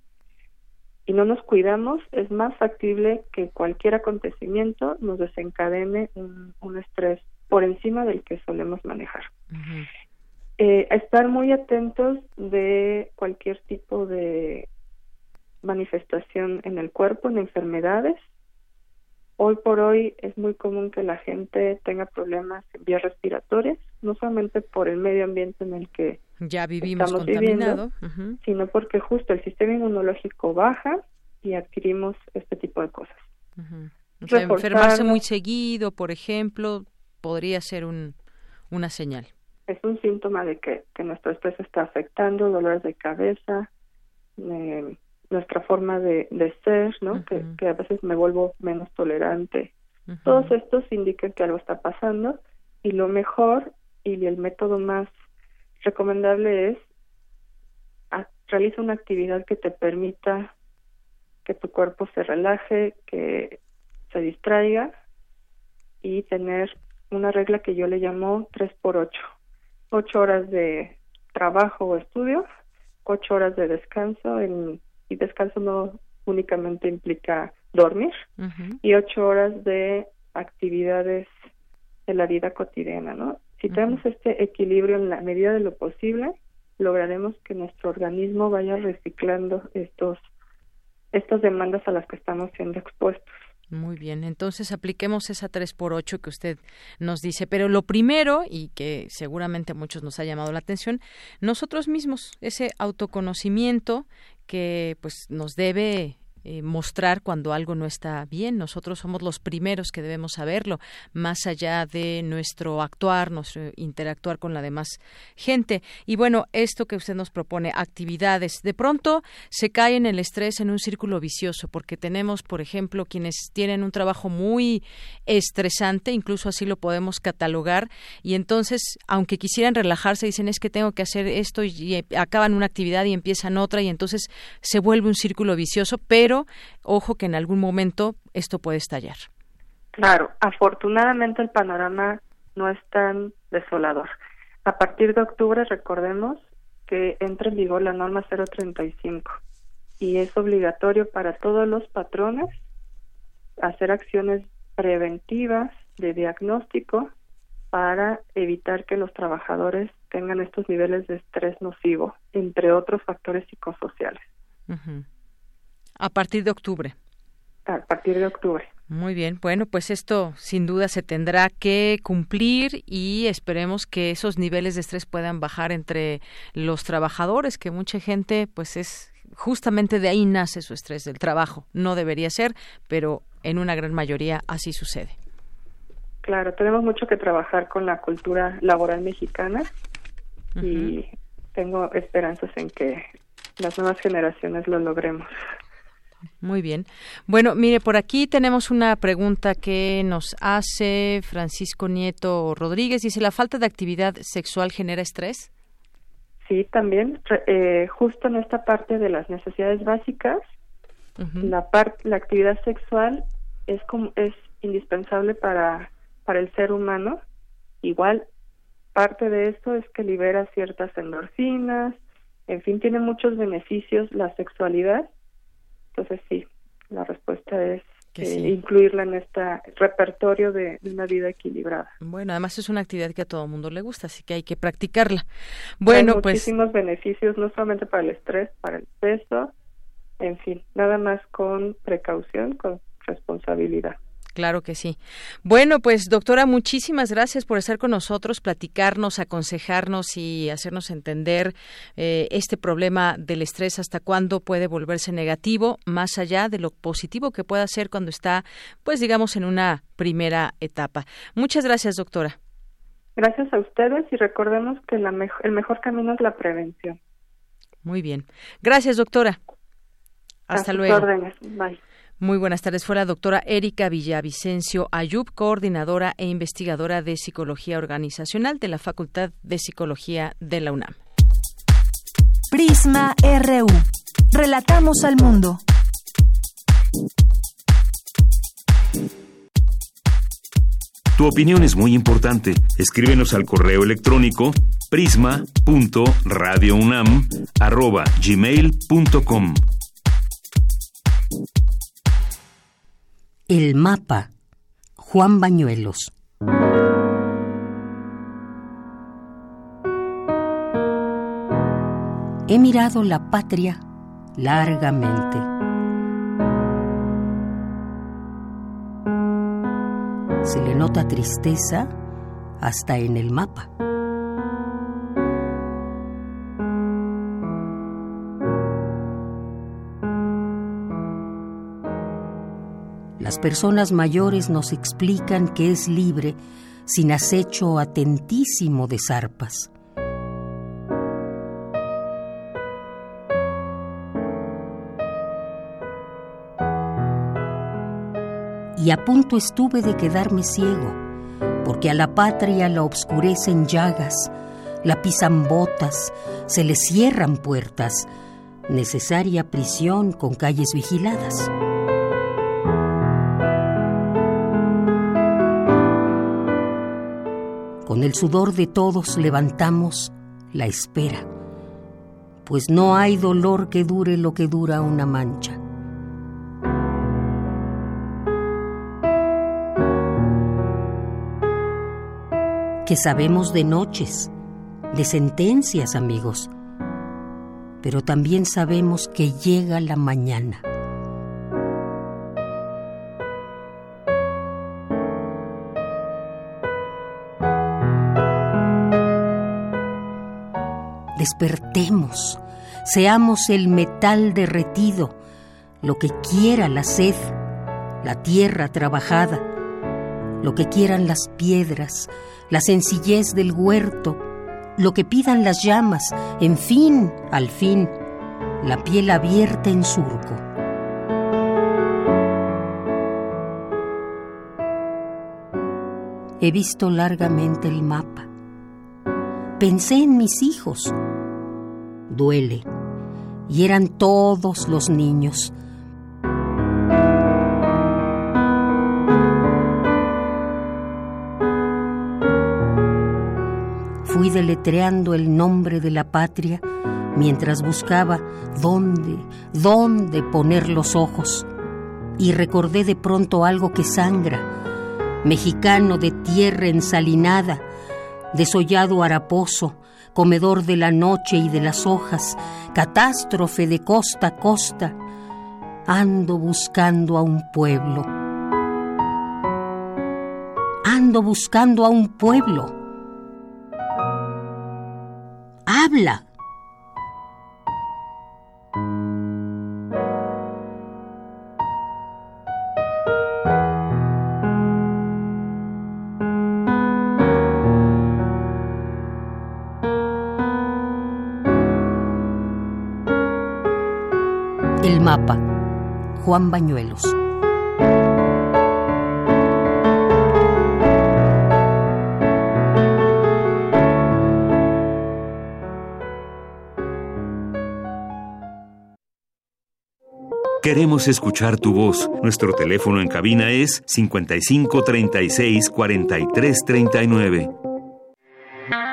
y no nos cuidamos, es más factible que cualquier acontecimiento nos desencadene un, estrés por encima del que solemos manejar. eh, estar muy atentos de cualquier tipo de manifestación en el cuerpo, en enfermedades. Hoy por hoy es muy común que la gente tenga problemas en vías respiratorias, no solamente por el medio ambiente en el que ya vivimos contaminado, sino porque justo el sistema inmunológico baja y adquirimos este tipo de cosas. enfermarse muy seguido, por ejemplo, podría ser un, una señal. Es un síntoma de que, que nuestro estrés está afectando, dolores de cabeza, eh, nuestra forma de, de ser, ¿no? que, que, a veces me vuelvo menos tolerante. Todos estos indican que algo está pasando y lo mejor y el método más recomendable es realiza una actividad que te permita que tu cuerpo se relaje, que se distraiga y tener una regla que yo le llamo 3 por 8. 8 horas de trabajo o estudio, 8 horas de descanso en, y descanso no únicamente implica dormir y 8 horas de actividades de la vida cotidiana, ¿no? Si tenemos este equilibrio en la medida de lo posible, lograremos que nuestro organismo vaya reciclando estos estas demandas a las que estamos siendo expuestos. Muy bien, entonces apliquemos esa 3 por 8 que usted nos dice, pero lo primero y que seguramente a muchos nos ha llamado la atención, nosotros mismos, ese autoconocimiento que pues nos debe eh, mostrar cuando algo no está bien. Nosotros somos los primeros que debemos saberlo, más allá de nuestro actuar, nuestro interactuar con la demás gente. Y bueno, esto que usted nos propone, actividades, de pronto se cae en el estrés en un círculo vicioso, porque tenemos, por ejemplo, quienes tienen un trabajo muy estresante, incluso así lo podemos catalogar, y entonces, aunque quisieran relajarse, dicen es que tengo que hacer esto y acaban una actividad y empiezan otra, y entonces se vuelve un círculo vicioso, pero ojo que en algún momento esto puede estallar. Claro, afortunadamente el panorama no es tan desolador. A partir de octubre, recordemos que entra en vigor la norma 035 y es obligatorio para todos los patrones hacer acciones preventivas de diagnóstico para evitar que los trabajadores tengan estos niveles de estrés nocivo, entre otros factores psicosociales. A partir de octubre. A partir de octubre. Muy bien, bueno, pues esto sin duda se tendrá que cumplir y esperemos que esos niveles de estrés puedan bajar entre los trabajadores, que mucha gente pues es justamente de ahí nace su estrés del trabajo. No debería ser, pero en una gran mayoría así sucede. Claro, tenemos mucho que trabajar con la cultura laboral mexicana y tengo esperanzas en que las nuevas generaciones lo logremos. Muy bien. Bueno, mire, por aquí tenemos una pregunta que nos hace Francisco Nieto Rodríguez. Dice, ¿la falta de actividad sexual genera estrés? Sí, también. Eh, justo en esta parte de las necesidades básicas, la parte la actividad sexual es como es indispensable para para el ser humano igual parte de esto es que libera ciertas endorfinas en fin tiene muchos beneficios la sexualidad entonces sí la respuesta es eh, incluirla en este repertorio de, una vida equilibrada. Bueno, además es una actividad que a todo mundo le gusta, así que hay que practicarla. Bueno, Hay pues muchísimos beneficios, no solamente para el estrés, para el peso, en fin, nada más con precaución, con responsabilidad. Claro que sí. Bueno, pues doctora, muchísimas gracias por estar con nosotros, platicarnos, aconsejarnos y hacernos entender eh, este problema del estrés, hasta cuándo puede volverse negativo, más allá de lo positivo que pueda ser cuando está, pues digamos, en una primera etapa. Muchas gracias, doctora. Gracias a ustedes y recordemos que la el mejor camino es la prevención. Muy bien. Gracias, doctora. Hasta luego. Órdenes. Bye. Muy buenas tardes. Fue la doctora Erika Villavicencio Ayub, coordinadora e investigadora de Psicología Organizacional de la Facultad de Psicología de la UNAM. Prisma RU. Relatamos al mundo. Tu opinión es muy importante. Escríbenos al correo electrónico prisma.radiounam@gmail.com. El mapa. Juan Bañuelos. He mirado la patria largamente. Se le nota tristeza hasta en el mapa. Las personas mayores nos explican que es libre sin acecho atentísimo de zarpas. Y a punto estuve de quedarme ciego, porque a la patria la obscurecen llagas, la pisan botas, se le cierran puertas, necesaria prisión con calles vigiladas. Con el sudor de todos levantamos la espera, pues no hay dolor que dure lo que dura una mancha. Que sabemos de noches, de sentencias, amigos, pero también sabemos que llega la mañana. Despertemos, seamos el metal derretido, lo que quiera la sed, la tierra trabajada, lo que quieran las piedras, la sencillez del huerto, lo que pidan las llamas, en fin, al fin, la piel abierta en surco. He visto largamente el mapa. Pensé en mis hijos, duele. Y eran todos los niños. Fui deletreando el nombre de la patria mientras buscaba dónde, dónde poner los ojos. Y recordé de pronto algo que sangra, mexicano de tierra ensalinada, desollado haraposo, comedor de la noche y de las hojas, catástrofe de costa a costa, ando buscando a un pueblo. Ando buscando a un pueblo. Habla. Mapa. Juan Bañuelos. Queremos escuchar tu voz. Nuestro teléfono en cabina es 55 36 43 39.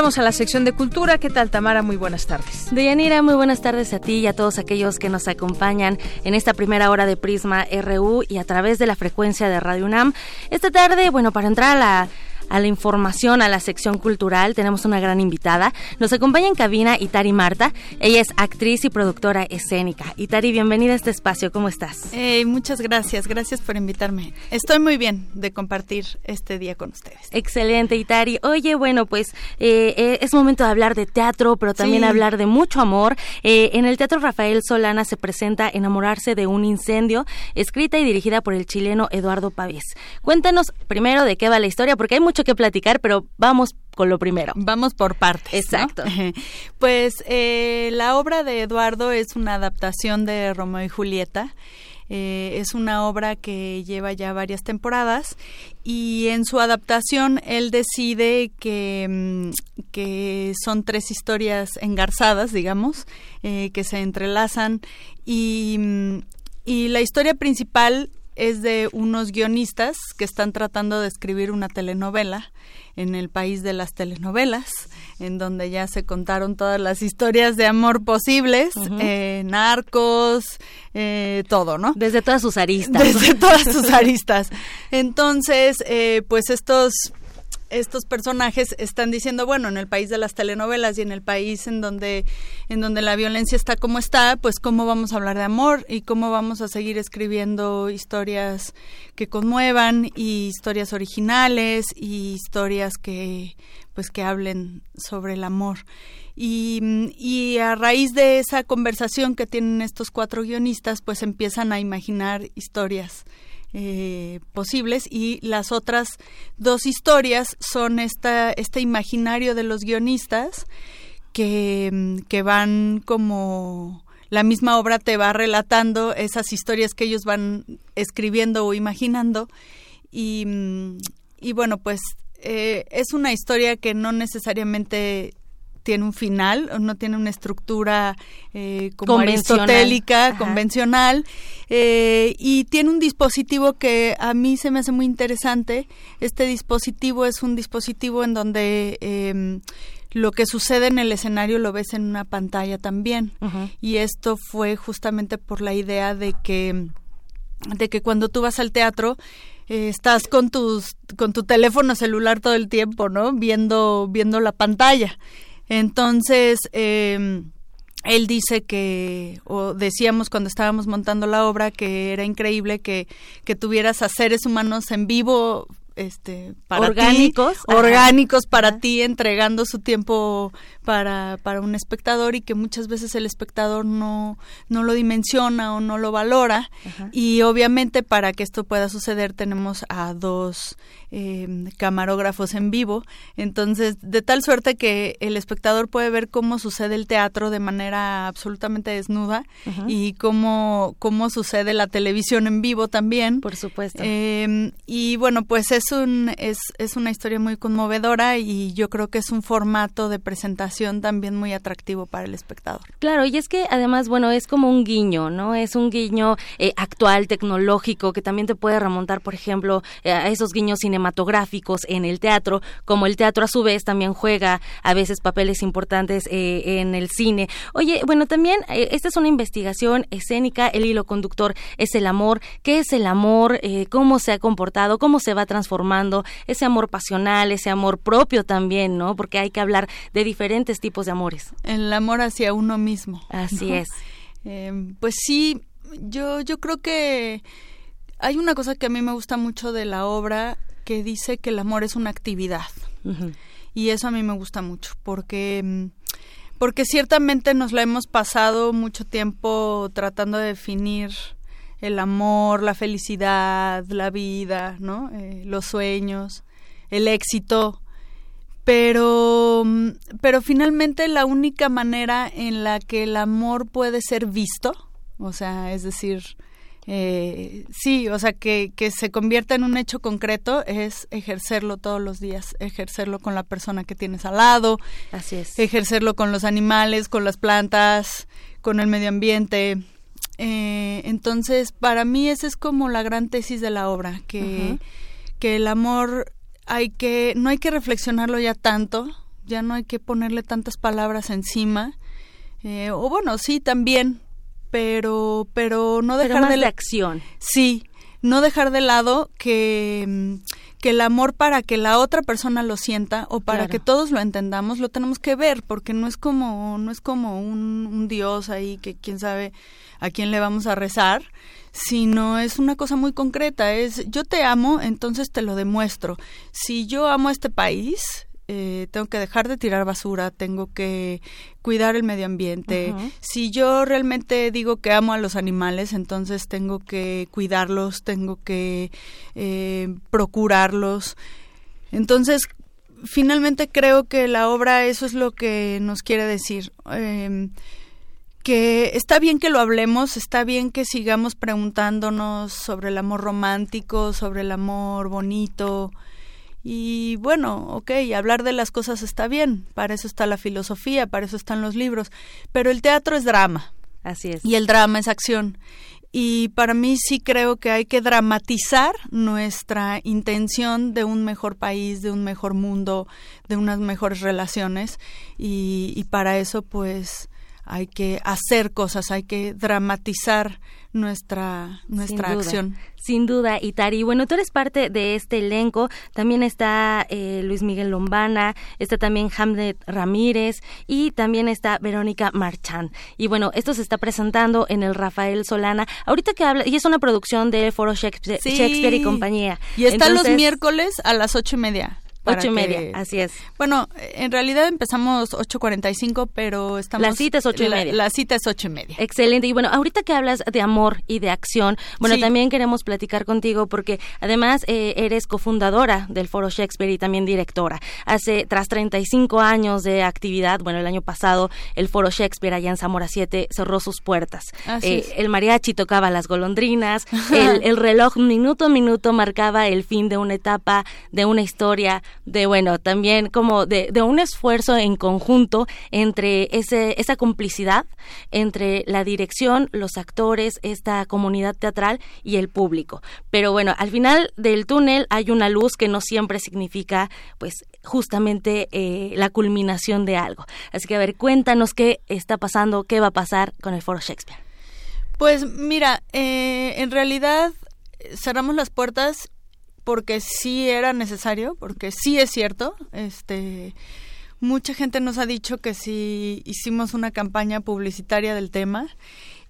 Entramos a la sección de cultura. ¿Qué tal, Tamara? Muy buenas tardes. Deyanira, muy buenas tardes a ti y a todos aquellos que nos acompañan en esta primera hora de Prisma RU y a través de la frecuencia de Radio UNAM. Esta tarde, bueno, para entrar a la a la información, a la sección cultural, tenemos una gran invitada. Nos acompaña en cabina Itari Marta. Ella es actriz y productora escénica. Itari, bienvenida a este espacio. ¿Cómo estás? Eh, muchas gracias. Gracias por invitarme. Estoy muy bien de compartir este día con ustedes. Excelente, Itari. Oye, bueno, pues eh, eh, es momento de hablar de teatro, pero también hablar de mucho amor. en el Teatro Rafael Solana se presenta Enamorarse de un incendio, escrita y dirigida por el chileno Eduardo Pavés. Cuéntanos primero de qué va la historia, porque hay mucho que platicar, pero vamos con lo primero. Vamos por partes. Exacto. Pues eh, la obra de Eduardo es una adaptación de Romeo y Julieta. Eh, es una obra que lleva ya varias temporadas y en su adaptación él decide que, mm, que son tres historias engarzadas, digamos, eh, que se entrelazan y, mm, y la historia principal es de unos guionistas que están tratando de escribir una telenovela en el país de las telenovelas, en donde ya se contaron todas las historias de amor posibles, eh, narcos, eh, todo, ¿no? Desde todas sus aristas. Desde todas sus aristas. Entonces, eh, pues estos estos personajes están diciendo, bueno, en el país de las telenovelas y en el país en donde, en donde la violencia está como está, pues cómo vamos a hablar de amor y cómo vamos a seguir escribiendo historias que conmuevan y historias originales y historias que, pues que hablen sobre el amor. Y, y a raíz de esa conversación que tienen estos cuatro guionistas, pues empiezan a imaginar historias eh, posibles y las otras dos historias son esta, este imaginario de los guionistas que, que van como la misma obra te va relatando esas historias que ellos van escribiendo o imaginando y, y bueno pues eh, es una historia que no necesariamente tiene un final, no tiene una estructura eh, como aristotélica, convencional, eh, y tiene un dispositivo que a mí se me hace muy interesante. Este dispositivo es un dispositivo en donde em, lo que sucede en el escenario lo ves en una pantalla también, y esto fue justamente por la idea de que de que cuando tú vas al teatro eh, estás con tus con tu teléfono celular todo el tiempo, ¿no? Viendo viendo la pantalla. Entonces, eh, él dice que, o decíamos cuando estábamos montando la obra, que era increíble que, que tuvieras a seres humanos en vivo este para orgánicos. Orgánicos para ti entregando su tiempo para, para un espectador y que muchas veces el espectador no, no lo dimensiona o no lo valora. Y obviamente para que esto pueda suceder tenemos a dos em, camarógrafos en vivo. Entonces, de tal suerte que el espectador puede ver cómo sucede el teatro de manera absolutamente desnuda y cómo, cómo sucede la televisión en vivo también. Por supuesto. Em, y bueno, pues es, un, es, es una historia muy conmovedora y yo creo que es un formato de presentación también muy atractivo para el espectador. Claro, y es que además, bueno, es como un guiño, ¿no? Es un guiño eh, actual, tecnológico, que también te puede remontar, por ejemplo, eh, a esos guiños cinematográficos en el teatro, como el teatro a su vez también juega a veces papeles importantes eh, en el cine. Oye, bueno, también esta es una investigación escénica, el hilo conductor es el amor, ¿qué es el amor? ¿Cómo se ha comportado? ¿Cómo se va transformando? Ese amor pasional, ese amor propio también, ¿no? Porque hay que hablar de diferentes tipos de amores. El amor hacia uno mismo. Así es. Pues sí, yo, yo creo que hay una cosa que a mí me gusta mucho de la obra que dice que el amor es una actividad. Y eso a mí me gusta mucho porque em, porque ciertamente nos la hemos pasado mucho tiempo tratando de definir el amor, la felicidad, la vida, ¿no? Eh, los sueños el éxito, pero, pero finalmente la única manera en la que el amor puede ser visto, o sea, es decir, eh, sí, o sea, que, que se convierta en un hecho concreto es ejercerlo todos los días, ejercerlo con la persona que tienes al lado, así es, ejercerlo con los animales, con las plantas, con el medio ambiente. Eh, entonces, para mí esa es como la gran tesis de la obra, que, que el amor hay que, no hay que reflexionarlo ya tanto, ya no hay que ponerle tantas palabras encima, eh, o bueno, sí, también, pero pero no dejar de, la acción. Sí, no dejar de lado que que el amor para que la otra persona lo sienta o para que todos lo entendamos lo tenemos que ver porque no es como no es como un, un dios ahí que quién sabe a quién le vamos a rezar sino es una cosa muy concreta es yo te amo entonces te lo demuestro si yo amo a este país eh, tengo que dejar de tirar basura, tengo que cuidar el medio ambiente. Si yo realmente digo que amo a los animales, entonces tengo que cuidarlos, tengo que eh, procurarlos. Entonces, finalmente creo que la obra eso es lo que nos quiere decir. Em, que está bien que lo hablemos, está bien que sigamos preguntándonos sobre el amor romántico, sobre el amor bonito, y bueno, ok, hablar de las cosas está bien, para eso está la filosofía, para eso están los libros, pero el teatro es drama. Así es. Y el drama es acción. Y para mí sí creo que hay que dramatizar nuestra intención de un mejor país, de un mejor mundo, de unas mejores relaciones. Y, y para eso pues hay que hacer cosas, hay que dramatizar nuestra, nuestra acción. Sin duda, Itari. Bueno, tú eres parte de este elenco. También está eh, Luis Miguel Lombana, está también Hamlet Ramírez y también está Verónica Marchand. Y bueno, esto se está presentando en el Rafael Solana. Ahorita que habla, y es una producción de Foro Shakespeare, y compañía. Y está los miércoles a las ocho y media. Ocho y media, así es. Bueno, en realidad empezamos 8.45, pero estamos... La cita es ocho y media. La, cita es ocho y media. Excelente. Y bueno, ahorita que hablas de amor y de acción, bueno, también queremos platicar contigo porque además eh, eres cofundadora del Foro Shakespeare y también directora. Hace, tras 35 años de actividad, bueno, el año pasado el Foro Shakespeare allá en Zamora 7 cerró sus puertas. Eh, el mariachi tocaba las golondrinas, el, el reloj minuto a minuto marcaba el fin de una etapa, de una historia de bueno, también como de, de un esfuerzo en conjunto entre ese, esa complicidad entre la dirección, los actores, esta comunidad teatral y el público. Pero bueno, al final del túnel hay una luz que no siempre significa pues justamente eh, la culminación de algo. Así que a ver, cuéntanos qué está pasando, qué va a pasar con el Foro Shakespeare. Pues mira, eh, en realidad cerramos las puertas porque sí era necesario, porque sí es cierto, este mucha gente nos ha dicho que si hicimos una campaña publicitaria del tema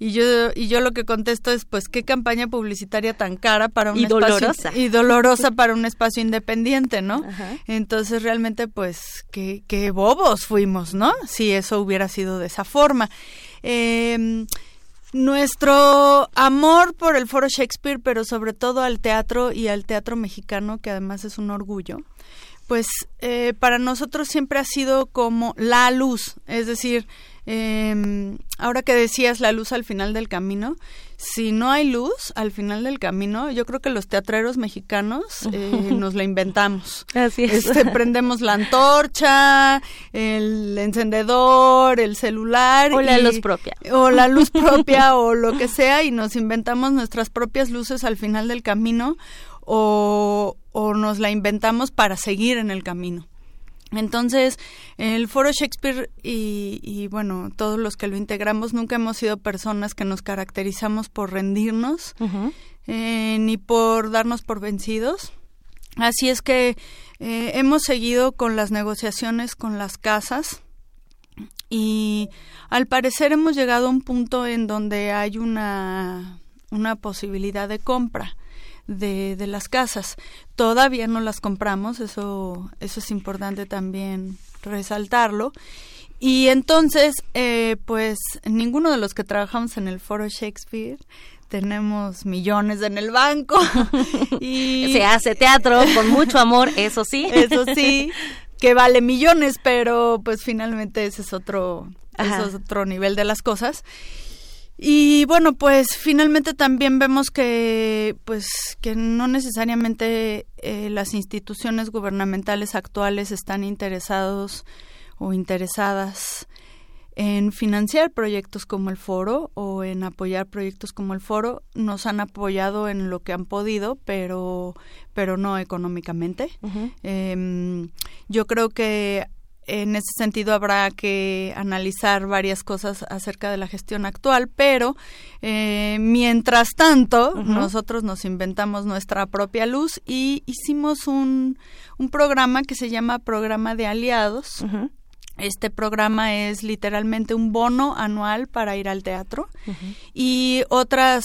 y yo y yo lo que contesto es pues qué campaña publicitaria tan cara para un y espacio dolorosa. y dolorosa para un espacio independiente, ¿no? Entonces realmente pues qué, qué bobos fuimos, ¿no? Si eso hubiera sido de esa forma. Eh, nuestro amor por el Foro Shakespeare, pero sobre todo al teatro y al teatro mexicano, que además es un orgullo, pues eh, para nosotros siempre ha sido como la luz, es decir, eh, ahora que decías la luz al final del camino, si no hay luz al final del camino, yo creo que los teatreros mexicanos eh, nos la inventamos. Así es. Este, prendemos la antorcha, el encendedor, el celular. O la luz propia. O la luz propia o lo que sea y nos inventamos nuestras propias luces al final del camino o, o nos la inventamos para seguir en el camino. Entonces, el Foro Shakespeare y, bueno, todos los que lo integramos nunca hemos sido personas que nos caracterizamos por rendirnos eh, ni por darnos por vencidos. Así es que eh, hemos seguido con las negociaciones con las casas y al parecer hemos llegado a un punto en donde hay una, una posibilidad de compra de, de las casas. Todavía no las compramos, eso, eso es importante también resaltarlo. Y entonces, eh, pues ninguno de los que trabajamos en el Foro Shakespeare tenemos millones en el banco y se hace teatro con mucho amor, eso sí. Eso sí, que vale millones, pero pues finalmente ese es otro, ese es otro nivel de las cosas. Y bueno, pues finalmente también vemos que pues que no necesariamente eh, las instituciones gubernamentales actuales están interesados o interesadas en financiar proyectos como el foro o en apoyar proyectos como el foro. Nos han apoyado en lo que han podido, pero, pero no económicamente. Em, yo creo que en ese sentido habrá que analizar varias cosas acerca de la gestión actual, pero eh, mientras tanto nosotros nos inventamos nuestra propia luz y hicimos un, un programa que se llama Programa de Aliados. Este programa es literalmente un bono anual para ir al teatro y otras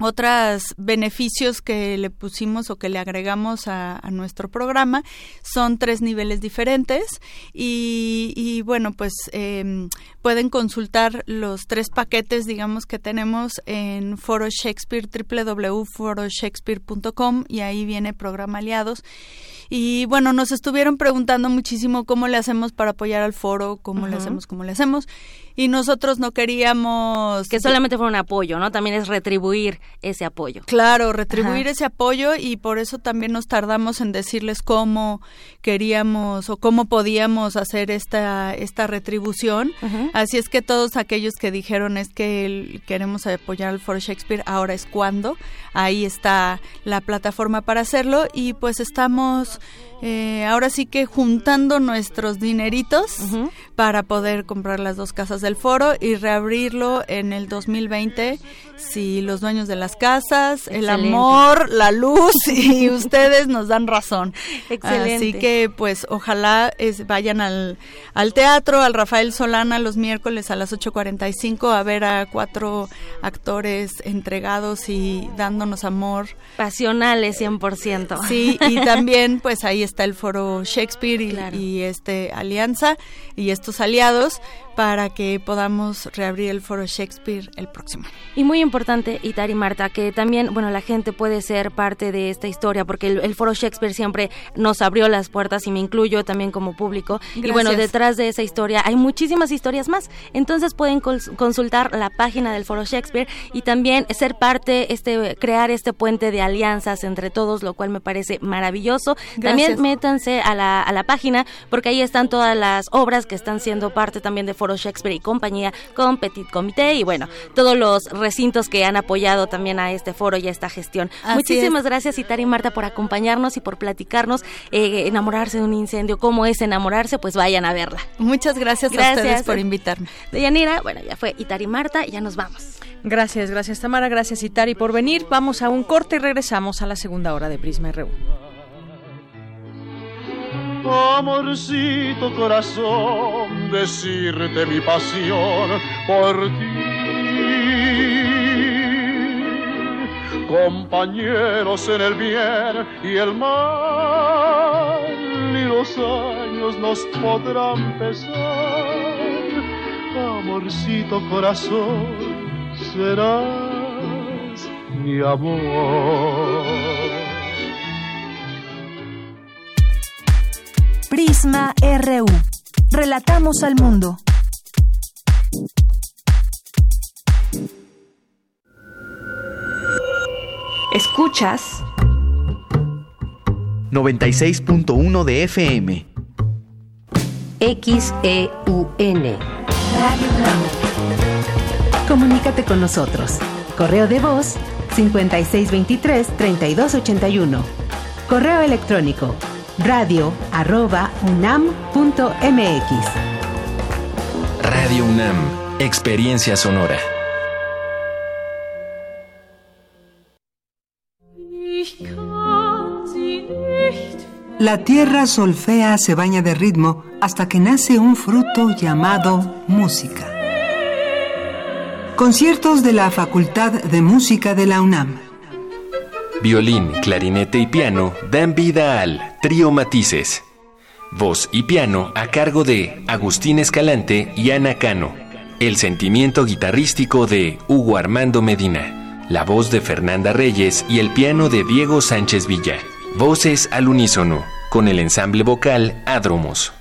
otros beneficios que le pusimos o que le agregamos a, nuestro programa. Son tres niveles diferentes y, bueno pues em, pueden consultar los tres paquetes digamos que tenemos en Foro Shakespeare www.foroshakespeare.com y ahí viene programa aliados. Y bueno, nos estuvieron preguntando muchísimo cómo le hacemos para apoyar al foro, cómo le hacemos, cómo le hacemos. Y nosotros no queríamos... Que solamente fue un apoyo, ¿no? También es retribuir ese apoyo. Claro, retribuir ese apoyo y por eso también nos tardamos en decirles cómo queríamos o cómo podíamos hacer esta, esta retribución. Así es que todos aquellos que dijeron es que queremos apoyar al Foro Shakespeare, ahora es cuando. Ahí está la plataforma para hacerlo y pues estamos eh, ahora sí que juntando nuestros dineritos para poder comprar las dos casas del foro y reabrirlo en el 2020 si los dueños de las casas, el amor, la luz y ustedes nos dan razón. Excelente. Así que pues ojalá vayan al, al teatro, al Rafael Solana los miércoles a las 8.45 a ver a cuatro actores entregados y dándonos amor. Pasionales 100%. Sí, y también pues ahí está el foro Shakespeare y, este Alianza y estos aliados para que podamos reabrir el foro Shakespeare el próximo año. Y muy importante, Itari Marta, que también, bueno, la gente puede ser parte de esta historia, porque el, foro Shakespeare siempre nos abrió las puertas y me incluyo también como público. Y bueno, detrás de esa historia hay muchísimas historias más. Entonces pueden consultar la página del foro Shakespeare y también ser parte, este, crear este puente de alianzas entre todos, lo cual me parece maravilloso. También métanse a la, a la página, porque ahí están todas las obras que están siendo parte también de Foro Shakespeare y compañía con Petit Comité y bueno, todos los recintos que han apoyado también a este foro y a esta gestión. Muchísimas gracias, Itari y Marta, por acompañarnos y por platicarnos eh, enamorarse de un incendio. ¿Cómo es enamorarse? Pues vayan a verla. Muchas gracias, a ustedes por invitarme. Deyanira, bueno, ya fue Itari y Marta, ya nos vamos. Gracias, gracias Tamara, gracias Itari por venir. Vamos a un corte y regresamos a la segunda hora de Prisma RU. Amorcito corazón, decirte mi pasión por ti compañeros en el bien y el mal, y los años nos podrán pesar. Amorcito corazón, serás mi amor. Prisma RU. Relatamos al mundo. Escuchas 96.1 de FM. XEUN. Comunícate con nosotros. Correo de voz 5623-3281. Correo electrónico radio arroba unam.mx. Radio UNAM, Experiencia Sonora. La tierra solfea se baña de ritmo hasta que nace un fruto llamado música. Conciertos de la Facultad de Música de la UNAM. Violín, clarinete y piano dan vida al Trío Matices. Voz y piano a cargo de Agustín Escalante y Ana Cano. El sentimiento guitarrístico de Hugo Armando Medina la voz de Fernanda Reyes y el piano de Diego Sánchez Villa. Voces al unísono, con el ensamble vocal Adromos.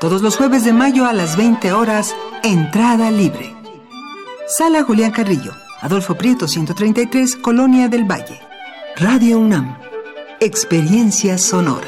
Todos los jueves de mayo a las 20 horas, entrada libre. Sala Julián Carrillo, Adolfo Prieto 133, Colonia del Valle. Radio UNAM. Experiencia sonora.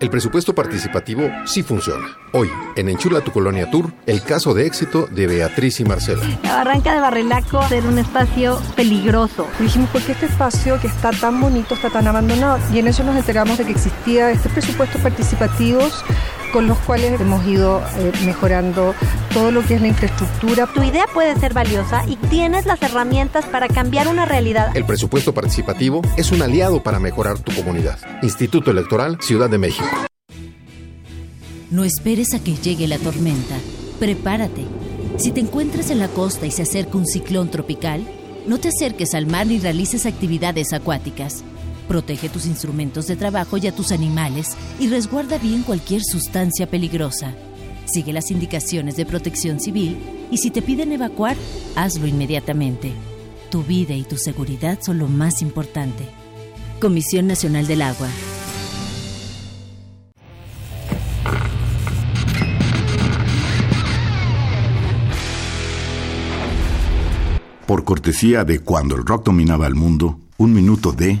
El presupuesto participativo sí funciona. Hoy, en Enchula tu Colonia Tour, el caso de éxito de Beatriz y Marcelo. La barranca de Barrelaco ser un espacio peligroso. dijimos, ¿por qué este espacio que está tan bonito está tan abandonado? Y en eso nos enteramos de que existía este presupuesto participativos con los cuales hemos ido eh, mejorando todo lo que es la infraestructura. Tu idea puede ser valiosa y tienes las herramientas para cambiar una realidad. El presupuesto participativo es un aliado para mejorar tu comunidad. Instituto Electoral Ciudad de México. No esperes a que llegue la tormenta. Prepárate. Si te encuentras en la costa y se acerca un ciclón tropical, no te acerques al mar ni realices actividades acuáticas. Protege tus instrumentos de trabajo y a tus animales y resguarda bien cualquier sustancia peligrosa. Sigue las indicaciones de protección civil y si te piden evacuar, hazlo inmediatamente. Tu vida y tu seguridad son lo más importante. Comisión Nacional del Agua. Por cortesía de cuando el rock dominaba el mundo, un minuto de...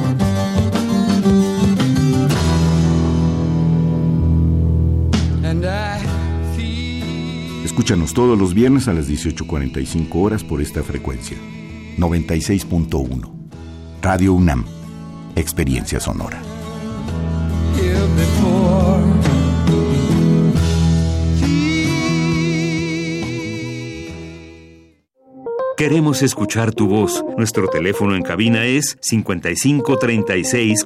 Escúchanos todos los viernes a las 18.45 horas por esta frecuencia. 96.1. Radio UNAM. Experiencia sonora. Queremos escuchar tu voz. Nuestro teléfono en cabina es 55 36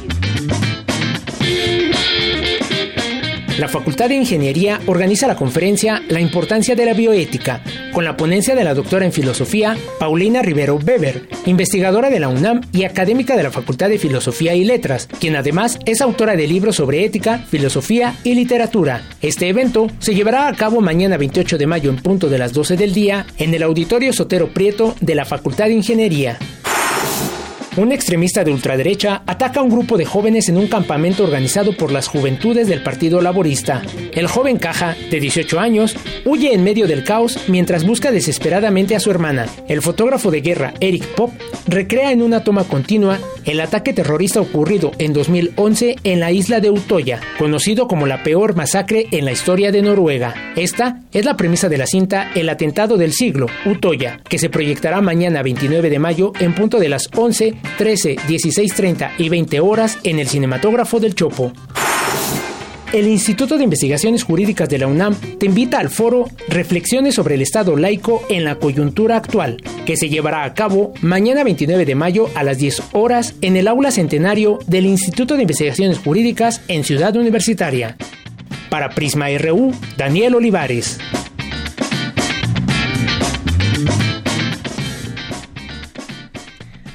La Facultad de Ingeniería organiza la conferencia La importancia de la bioética, con la ponencia de la doctora en filosofía Paulina Rivero Weber, investigadora de la UNAM y académica de la Facultad de Filosofía y Letras, quien además es autora de libros sobre ética, filosofía y literatura. Este evento se llevará a cabo mañana 28 de mayo en punto de las 12 del día en el Auditorio Sotero Prieto de la Facultad de Ingeniería. Un extremista de ultraderecha ataca a un grupo de jóvenes en un campamento organizado por las juventudes del Partido Laborista. El joven Caja, de 18 años, huye en medio del caos mientras busca desesperadamente a su hermana. El fotógrafo de guerra Eric Pop recrea en una toma continua el ataque terrorista ocurrido en 2011 en la isla de Utoya, conocido como la peor masacre en la historia de Noruega. Esta es la premisa de la cinta El atentado del siglo, Utoya, que se proyectará mañana 29 de mayo en punto de las 11 13, 16.30 y 20 horas en el cinematógrafo del Chopo. El Instituto de Investigaciones Jurídicas de la UNAM te invita al foro Reflexiones sobre el Estado laico en la coyuntura actual, que se llevará a cabo mañana 29 de mayo a las 10 horas en el aula centenario del Instituto de Investigaciones Jurídicas en Ciudad Universitaria. Para Prisma RU, Daniel Olivares.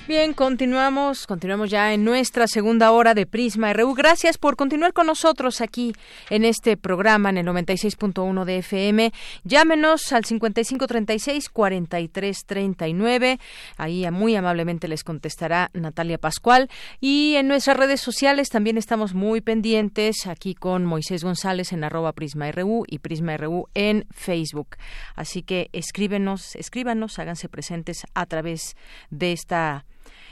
Bien, continuamos, continuamos ya en nuestra segunda hora de Prisma RU. Gracias por continuar con nosotros aquí en este programa en el 96.1 de FM. Llámenos al 5536-4339. Ahí muy amablemente les contestará Natalia Pascual. Y en nuestras redes sociales también estamos muy pendientes aquí con Moisés González en arroba Prisma RU y Prisma RU en Facebook. Así que escríbenos, escríbanos, háganse presentes a través de esta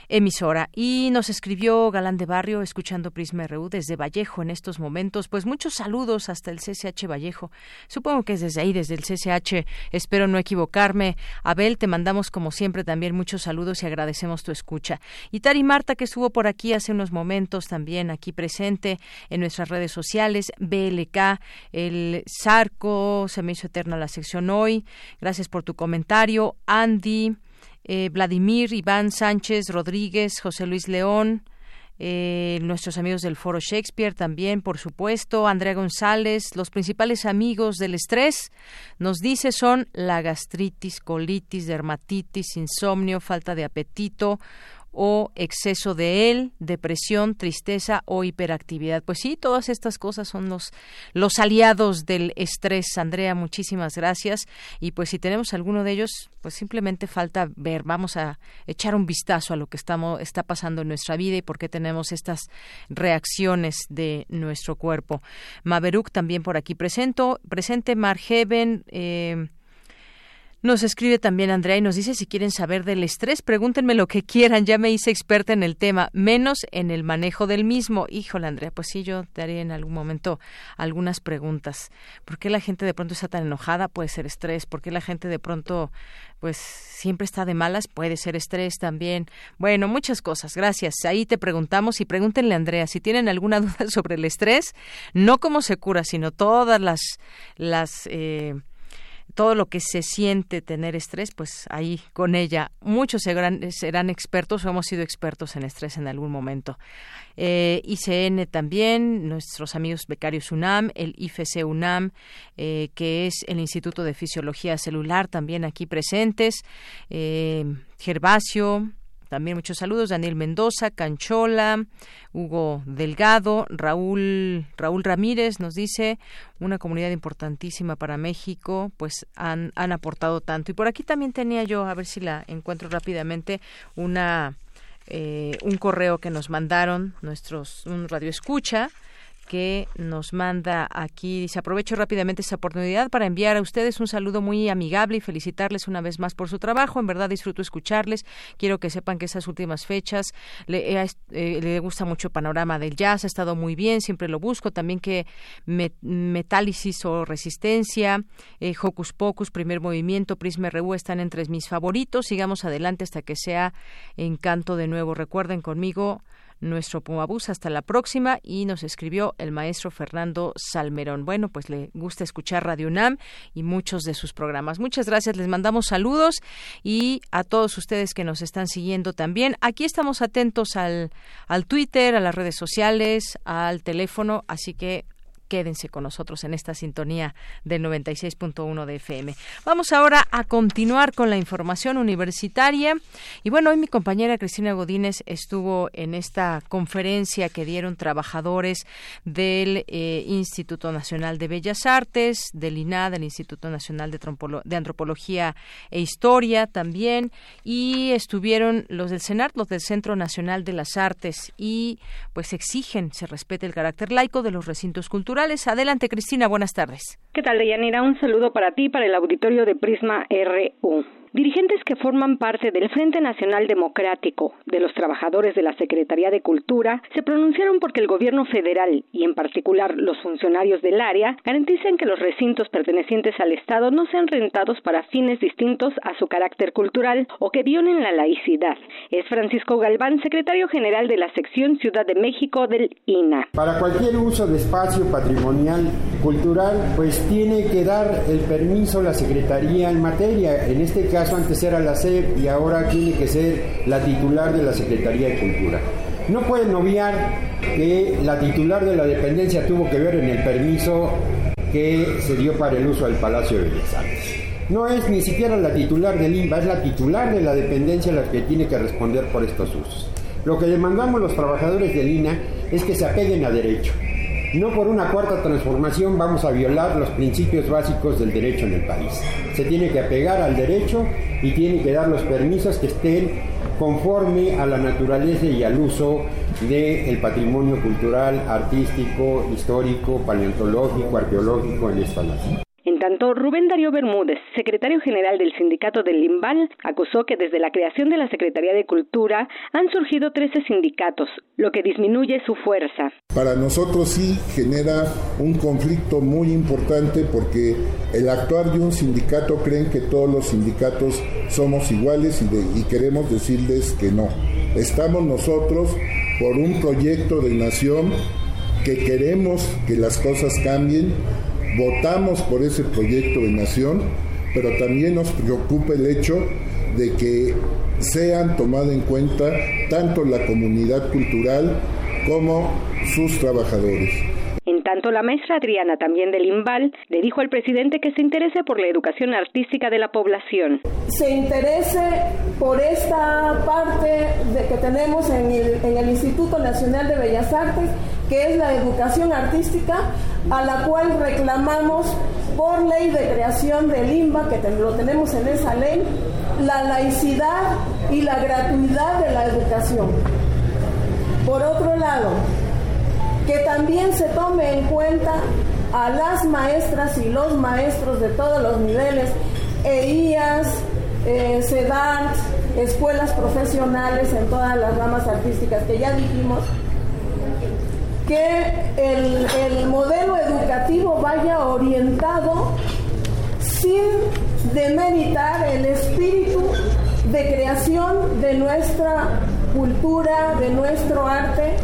emisora. Y nos escribió Galán de Barrio, escuchando Prisma RU desde Vallejo en estos momentos. Pues muchos saludos hasta el CCH Vallejo. Supongo que es desde ahí, desde el CCH. Espero no equivocarme. Abel, te mandamos como siempre también muchos saludos y agradecemos tu escucha. Y Tari Marta, que estuvo por aquí hace unos momentos también aquí presente en nuestras redes sociales. BLK, el Zarco, se me hizo eterna la sección hoy. Gracias por tu comentario. Andy. Eh, Vladimir, Iván Sánchez, Rodríguez, José Luis León, eh, nuestros amigos del Foro Shakespeare también, por supuesto, Andrea González, los principales amigos del estrés, nos dice son la gastritis, colitis, dermatitis, insomnio, falta de apetito, o exceso de él, depresión, tristeza o hiperactividad. Pues sí, todas estas cosas son los, los aliados del estrés. Andrea, muchísimas gracias. Y pues si tenemos alguno de ellos, pues simplemente falta ver, vamos a echar un vistazo a lo que estamos, está pasando en nuestra vida y por qué tenemos estas reacciones de nuestro cuerpo. Maveruk también por aquí presento, presente, Margeven, eh, nos escribe también Andrea y nos dice si quieren saber del estrés, pregúntenme lo que quieran, ya me hice experta en el tema, menos en el manejo del mismo. Híjole, Andrea, pues sí, yo te haré en algún momento algunas preguntas. ¿Por qué la gente de pronto está tan enojada? Puede ser estrés. ¿Por qué la gente de pronto pues siempre está de malas? Puede ser estrés también. Bueno, muchas cosas. Gracias. Ahí te preguntamos y pregúntenle a Andrea si tienen alguna duda sobre el estrés, no cómo se cura, sino todas las las eh, todo lo que se siente tener estrés, pues ahí con ella. Muchos serán, serán expertos o hemos sido expertos en estrés en algún momento. Eh, ICN también, nuestros amigos becarios UNAM, el IFC UNAM, eh, que es el Instituto de Fisiología Celular, también aquí presentes. Eh, Gervasio, también muchos saludos. Daniel Mendoza, Canchola, Hugo Delgado, Raúl, Raúl Ramírez nos dice una comunidad importantísima para México, pues han, han aportado tanto. Y por aquí también tenía yo, a ver si la encuentro rápidamente, una eh, un correo que nos mandaron nuestros un radio escucha que nos manda aquí. Dice, aprovecho rápidamente esta oportunidad para enviar a ustedes un saludo muy amigable y felicitarles una vez más por su trabajo. En verdad disfruto escucharles. Quiero que sepan que esas últimas fechas le, eh, le gusta mucho el panorama del jazz, ha estado muy bien, siempre lo busco. También que Metálisis o Resistencia, eh, Hocus Pocus, Primer Movimiento, Prisma RU están entre mis favoritos. Sigamos adelante hasta que sea Encanto de nuevo. Recuerden conmigo nuestro Pumabús. Hasta la próxima. Y nos escribió el maestro Fernando Salmerón. Bueno, pues le gusta escuchar Radio UNAM y muchos de sus programas. Muchas gracias. Les mandamos saludos y a todos ustedes que nos están siguiendo también. Aquí estamos atentos al, al Twitter, a las redes sociales, al teléfono. Así que quédense con nosotros en esta sintonía del 96.1 de FM. Vamos ahora a continuar con la información universitaria. Y bueno, hoy mi compañera Cristina Godínez estuvo en esta conferencia que dieron trabajadores del eh, Instituto Nacional de Bellas Artes, del INA, del Instituto Nacional de, de Antropología e Historia también, y estuvieron los del CENART, los del Centro Nacional de las Artes, y pues exigen se respete el carácter laico de los recintos culturales Adelante, Cristina, buenas tardes. ¿Qué tal, Deyanira? Un saludo para ti, para el auditorio de Prisma RU. Dirigentes que forman parte del Frente Nacional Democrático de los Trabajadores de la Secretaría de Cultura se pronunciaron porque el gobierno federal y en particular los funcionarios del área garanticen que los recintos pertenecientes al Estado no sean rentados para fines distintos a su carácter cultural o que violen la laicidad. Es Francisco Galván, secretario general de la sección Ciudad de México del INA. Para cualquier uso de espacio patrimonial cultural, pues tiene que dar el permiso la Secretaría en materia, en este caso antes era la SEP y ahora tiene que ser la titular de la Secretaría de Cultura. No pueden obviar que la titular de la dependencia tuvo que ver en el permiso que se dio para el uso del Palacio de Bellas Artes. No es ni siquiera la titular del INBA, es la titular de la dependencia la que tiene que responder por estos usos. Lo que demandamos los trabajadores del INA es que se apeguen a derecho, no por una cuarta transformación vamos a violar los principios básicos del derecho en el país. Se tiene que apegar al derecho y tiene que dar los permisos que estén conforme a la naturaleza y al uso del patrimonio cultural, artístico, histórico, paleontológico, arqueológico en esta nación. En tanto, Rubén Darío Bermúdez, secretario general del sindicato del Limbal, acusó que desde la creación de la Secretaría de Cultura han surgido 13 sindicatos, lo que disminuye su fuerza. Para nosotros sí genera un conflicto muy importante porque el actuar de un sindicato creen que todos los sindicatos somos iguales y, y queremos decirles que no. Estamos nosotros por un proyecto de nación que queremos que las cosas cambien, votamos por ese proyecto de nación, pero también nos preocupa el hecho de que sean tomadas en cuenta tanto la comunidad cultural como sus trabajadores. En tanto, la maestra Adriana, también del IMBAL, le dijo al presidente que se interese por la educación artística de la población. Se interese por esta parte de que tenemos en el, en el Instituto Nacional de Bellas Artes, que es la educación artística, a la cual reclamamos por ley de creación del IMBA, que lo tenemos en esa ley, la laicidad y la gratuidad de la educación. Por otro lado, que también se tome en cuenta a las maestras y los maestros de todos los niveles, EIAS, eh, CEDART, escuelas profesionales en todas las ramas artísticas que ya dijimos, que el, el modelo educativo vaya orientado sin demeritar el espíritu de creación de nuestra cultura, de nuestro arte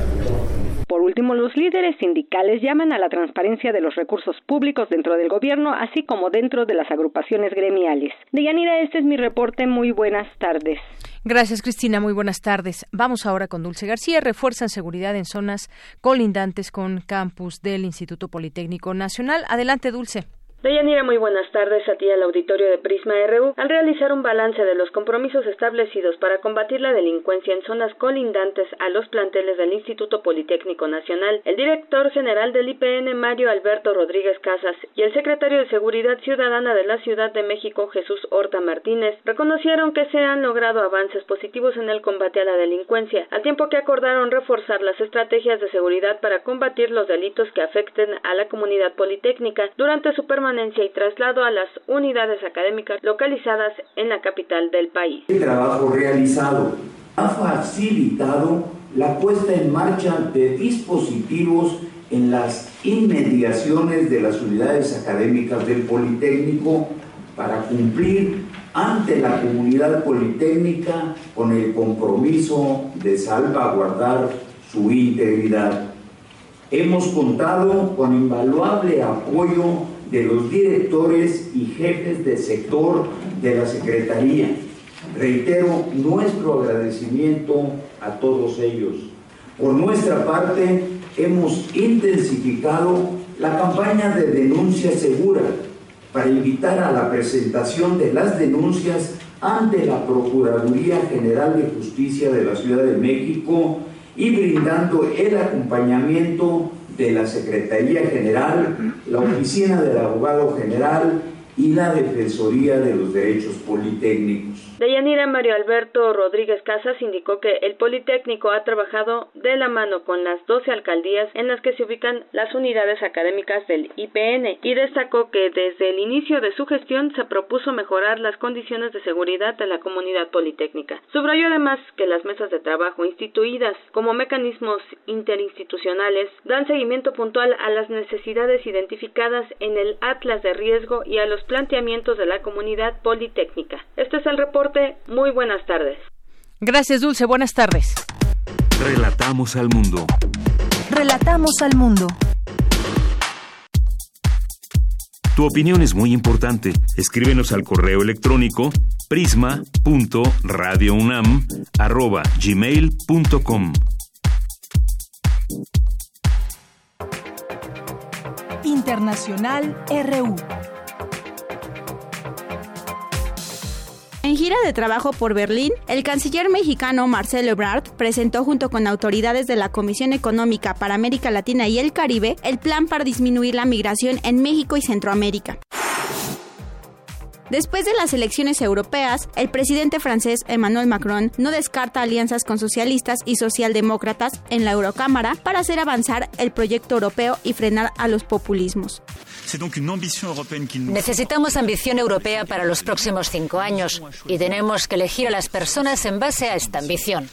por último, los líderes sindicales llaman a la transparencia de los recursos públicos dentro del gobierno, así como dentro de las agrupaciones gremiales. Deyanira, este es mi reporte. Muy buenas tardes. Gracias, Cristina. Muy buenas tardes. Vamos ahora con Dulce García. Refuerzan seguridad en zonas colindantes con campus del Instituto Politécnico Nacional. Adelante, Dulce. Deyanira, muy buenas tardes a ti al auditorio de Prisma RU. Al realizar un balance de los compromisos establecidos para combatir la delincuencia en zonas colindantes a los planteles del Instituto Politécnico Nacional, el director general del IPN, Mario Alberto Rodríguez Casas, y el secretario de Seguridad Ciudadana de la Ciudad de México, Jesús Horta Martínez, reconocieron que se han logrado avances positivos en el combate a la delincuencia, al tiempo que acordaron reforzar las estrategias de seguridad para combatir los delitos que afecten a la comunidad politécnica durante su permanencia y traslado a las unidades académicas localizadas en la capital del país. El trabajo realizado ha facilitado la puesta en marcha de dispositivos en las inmediaciones de las unidades académicas del Politécnico para cumplir ante la comunidad politécnica con el compromiso de salvaguardar su integridad. Hemos contado con invaluable apoyo de los directores y jefes del sector de la Secretaría. Reitero nuestro agradecimiento a todos ellos. Por nuestra parte, hemos intensificado la campaña de denuncia segura para invitar a la presentación de las denuncias ante la Procuraduría General de Justicia de la Ciudad de México y brindando el acompañamiento de la Secretaría General, la Oficina del Abogado General y la Defensoría de los Derechos Politécnicos. Deyanira Mario Alberto Rodríguez Casas indicó que el Politécnico ha trabajado de la mano con las 12 alcaldías en las que se ubican las unidades académicas del IPN y destacó que desde el inicio de su gestión se propuso mejorar las condiciones de seguridad de la comunidad politécnica. Subrayó además que las mesas de trabajo instituidas como mecanismos interinstitucionales dan seguimiento puntual a las necesidades identificadas en el Atlas de Riesgo y a los planteamientos de la comunidad politécnica. Este es el reporte muy buenas tardes. Gracias, Dulce. Buenas tardes. Relatamos al mundo. Relatamos al mundo. Tu opinión es muy importante. Escríbenos al correo electrónico prisma.radiounam@gmail.com. Internacional RU. En gira de trabajo por Berlín, el canciller mexicano Marcelo Ebrard presentó junto con autoridades de la Comisión Económica para América Latina y el Caribe el plan para disminuir la migración en México y Centroamérica. Después de las elecciones europeas, el presidente francés Emmanuel Macron no descarta alianzas con socialistas y socialdemócratas en la Eurocámara para hacer avanzar el proyecto europeo y frenar a los populismos. Necesitamos ambición europea para los próximos cinco años y tenemos que elegir a las personas en base a esta ambición.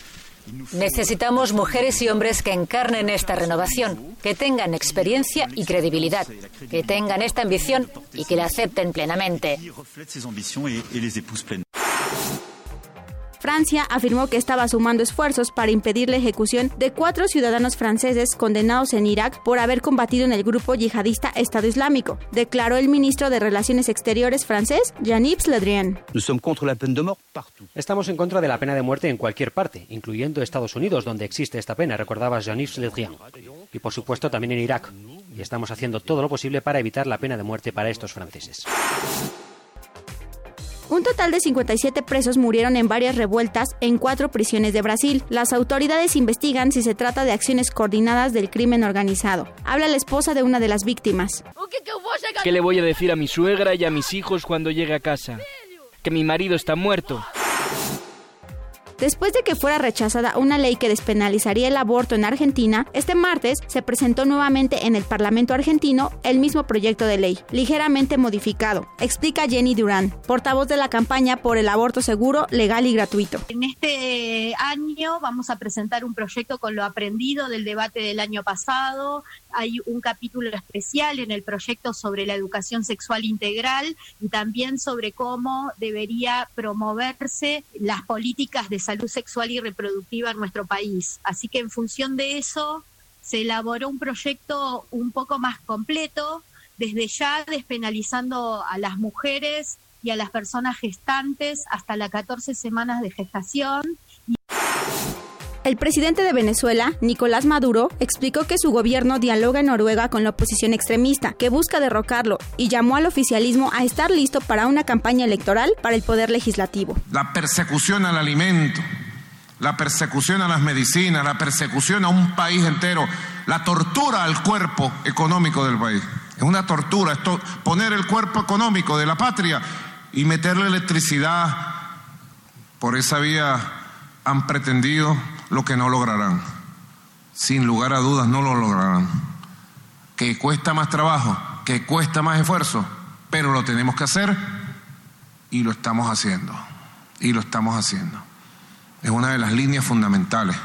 Necesitamos mujeres y hombres que encarnen esta renovación, que tengan experiencia y credibilidad, que tengan esta ambición y que la acepten plenamente. Francia afirmó que estaba sumando esfuerzos para impedir la ejecución de cuatro ciudadanos franceses condenados en Irak por haber combatido en el grupo yihadista Estado Islámico, declaró el ministro de Relaciones Exteriores francés, Jean-Yves Le Drian. Estamos en contra de la pena de muerte en cualquier parte, incluyendo Estados Unidos, donde existe esta pena, recordaba Jean-Yves Le Drian. Y por supuesto también en Irak. Y estamos haciendo todo lo posible para evitar la pena de muerte para estos franceses. Un total de 57 presos murieron en varias revueltas en cuatro prisiones de Brasil. Las autoridades investigan si se trata de acciones coordinadas del crimen organizado. Habla la esposa de una de las víctimas. ¿Qué le voy a decir a mi suegra y a mis hijos cuando llegue a casa? Que mi marido está muerto. Después de que fuera rechazada una ley que despenalizaría el aborto en Argentina, este martes se presentó nuevamente en el Parlamento argentino el mismo proyecto de ley, ligeramente modificado, explica Jenny Durán, portavoz de la campaña por el aborto seguro, legal y gratuito. En este año vamos a presentar un proyecto con lo aprendido del debate del año pasado. Hay un capítulo especial en el proyecto sobre la educación sexual integral y también sobre cómo debería promoverse las políticas de salud sexual y reproductiva en nuestro país. Así que en función de eso se elaboró un proyecto un poco más completo, desde ya despenalizando a las mujeres y a las personas gestantes hasta las 14 semanas de gestación. El presidente de Venezuela, Nicolás Maduro, explicó que su gobierno dialoga en Noruega con la oposición extremista, que busca derrocarlo, y llamó al oficialismo a estar listo para una campaña electoral para el poder legislativo. La persecución al alimento, la persecución a las medicinas, la persecución a un país entero, la tortura al cuerpo económico del país. Es una tortura esto, poner el cuerpo económico de la patria y meterle electricidad. Por esa vía han pretendido lo que no lograrán. Sin lugar a dudas no lo lograrán. Que cuesta más trabajo, que cuesta más esfuerzo, pero lo tenemos que hacer y lo estamos haciendo. Y lo estamos haciendo. Es una de las líneas fundamentales.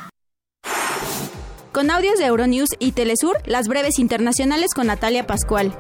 Con audios de Euronews y Telesur, las breves internacionales con Natalia Pascual.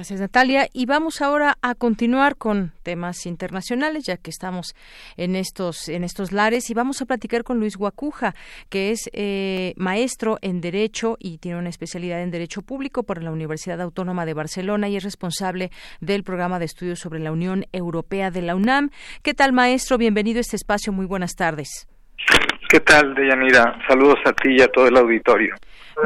Gracias, Natalia. Y vamos ahora a continuar con temas internacionales, ya que estamos en estos, en estos lares, y vamos a platicar con Luis Guacuja, que es eh, maestro en Derecho y tiene una especialidad en Derecho Público por la Universidad Autónoma de Barcelona y es responsable del programa de estudios sobre la Unión Europea de la UNAM. ¿Qué tal, maestro? Bienvenido a este espacio. Muy buenas tardes. ¿Qué tal, Deyanira? Saludos a ti y a todo el auditorio.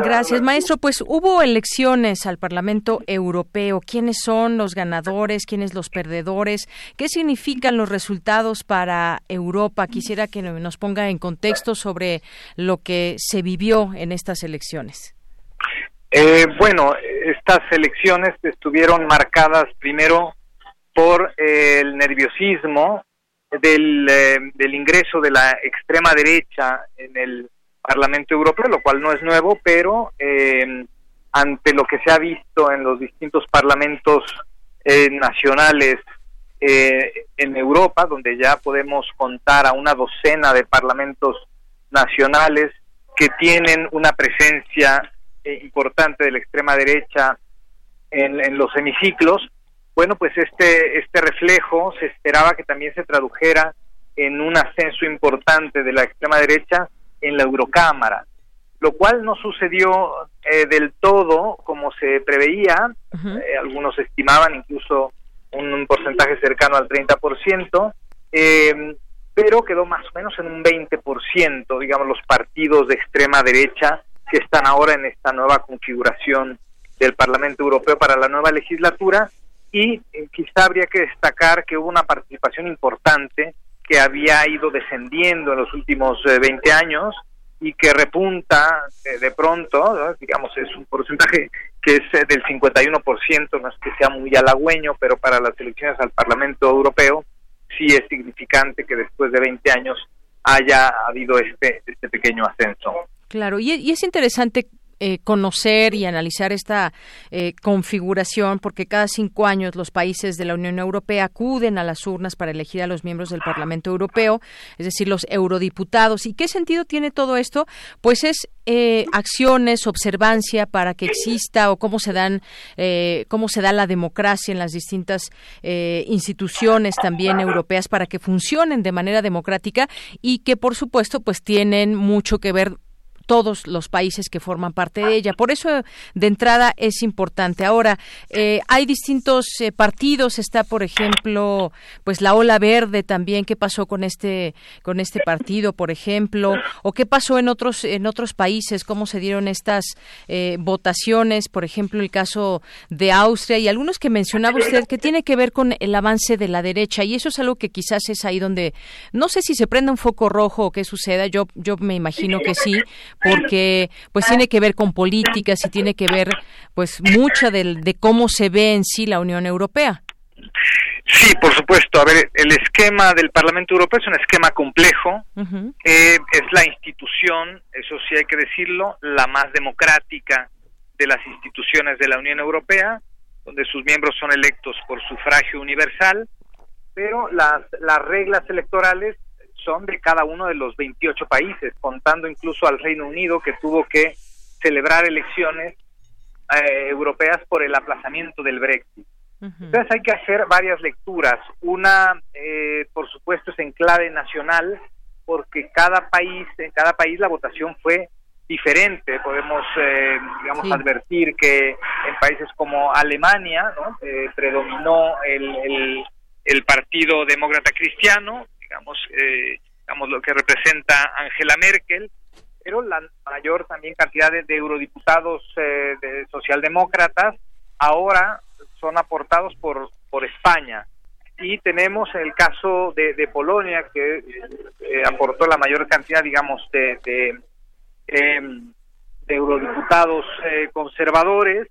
Gracias, maestro. Pues hubo elecciones al Parlamento Europeo. ¿Quiénes son los ganadores? ¿Quiénes los perdedores? ¿Qué significan los resultados para Europa? Quisiera que nos ponga en contexto sobre lo que se vivió en estas elecciones. Eh, bueno, estas elecciones estuvieron marcadas primero por el nerviosismo del, eh, del ingreso de la extrema derecha en el Parlamento Europeo, lo cual no es nuevo, pero eh, ante lo que se ha visto en los distintos parlamentos eh, nacionales eh, en Europa, donde ya podemos contar a una docena de parlamentos nacionales que tienen una presencia importante de la extrema derecha en, en los hemiciclos, bueno, pues este, este reflejo se esperaba que también se tradujera en un ascenso importante de la extrema derecha en la Eurocámara, lo cual no sucedió eh, del todo como se preveía, eh, algunos estimaban incluso un, porcentaje cercano al 30%, eh, pero quedó más o menos en un 20%, digamos, los partidos de extrema derecha que están ahora en esta nueva configuración del Parlamento Europeo para la nueva legislatura. Y quizá habría que destacar que hubo una participación importante que había ido descendiendo en los últimos 20 eh, años y que repunta de pronto, digamos, es un porcentaje que es eh, del 51%, no es que sea muy halagüeño, pero para las elecciones al Parlamento Europeo sí es significante que después de 20 años haya habido este, este pequeño ascenso. Claro, y es interesante eh, conocer y analizar esta eh, configuración, porque cada cinco años los países de la Unión Europea acuden a las urnas para elegir a los miembros del Parlamento Europeo, es decir, los eurodiputados. ¿Y qué sentido tiene todo esto? Pues es eh, acciones, observancia para que exista o cómo se dan, cómo se da la democracia en las distintas instituciones también europeas para que funcionen de manera democrática y que, por supuesto, pues tienen mucho que ver todos los países que forman parte de ella. Por eso, de entrada, es importante. Ahora, eh, hay distintos eh, partidos. Está, por ejemplo, pues la ola verde también. ¿Qué pasó con este con este partido, por ejemplo? ¿O qué pasó en otros en otros países? ¿Cómo se dieron estas eh, votaciones? Por ejemplo, el caso de Austria y algunos que mencionaba usted que tiene que ver con el avance de la derecha. Y eso es algo que quizás es ahí donde no sé si se prende un foco rojo o qué suceda. Yo yo me imagino que sí porque pues tiene que ver con políticas y tiene que ver pues mucho de, de cómo se ve en sí la Unión Europea. Sí, por supuesto. A ver, el esquema del Parlamento Europeo es un esquema complejo. Eh, es la institución, eso sí hay que decirlo, la más democrática de las instituciones de la Unión Europea, donde sus miembros son electos por sufragio universal, pero las, las reglas electorales son de cada uno de los 28 países, contando incluso al Reino Unido que tuvo que celebrar elecciones eh, europeas por el aplazamiento del Brexit. Entonces hay que hacer varias lecturas. Una, eh, por supuesto, es en clave nacional, porque cada país, en cada país la votación fue diferente. Podemos, eh, digamos, advertir que en países como Alemania ¿no? predominó el, el, el Partido Demócrata Cristiano, digamos, eh, digamos lo que representa Angela Merkel, pero la mayor también cantidad de, eurodiputados eh, de socialdemócratas ahora son aportados por, por España. Y tenemos el caso de, Polonia, que eh, aportó la mayor cantidad, digamos, de, de, em, eurodiputados conservadores,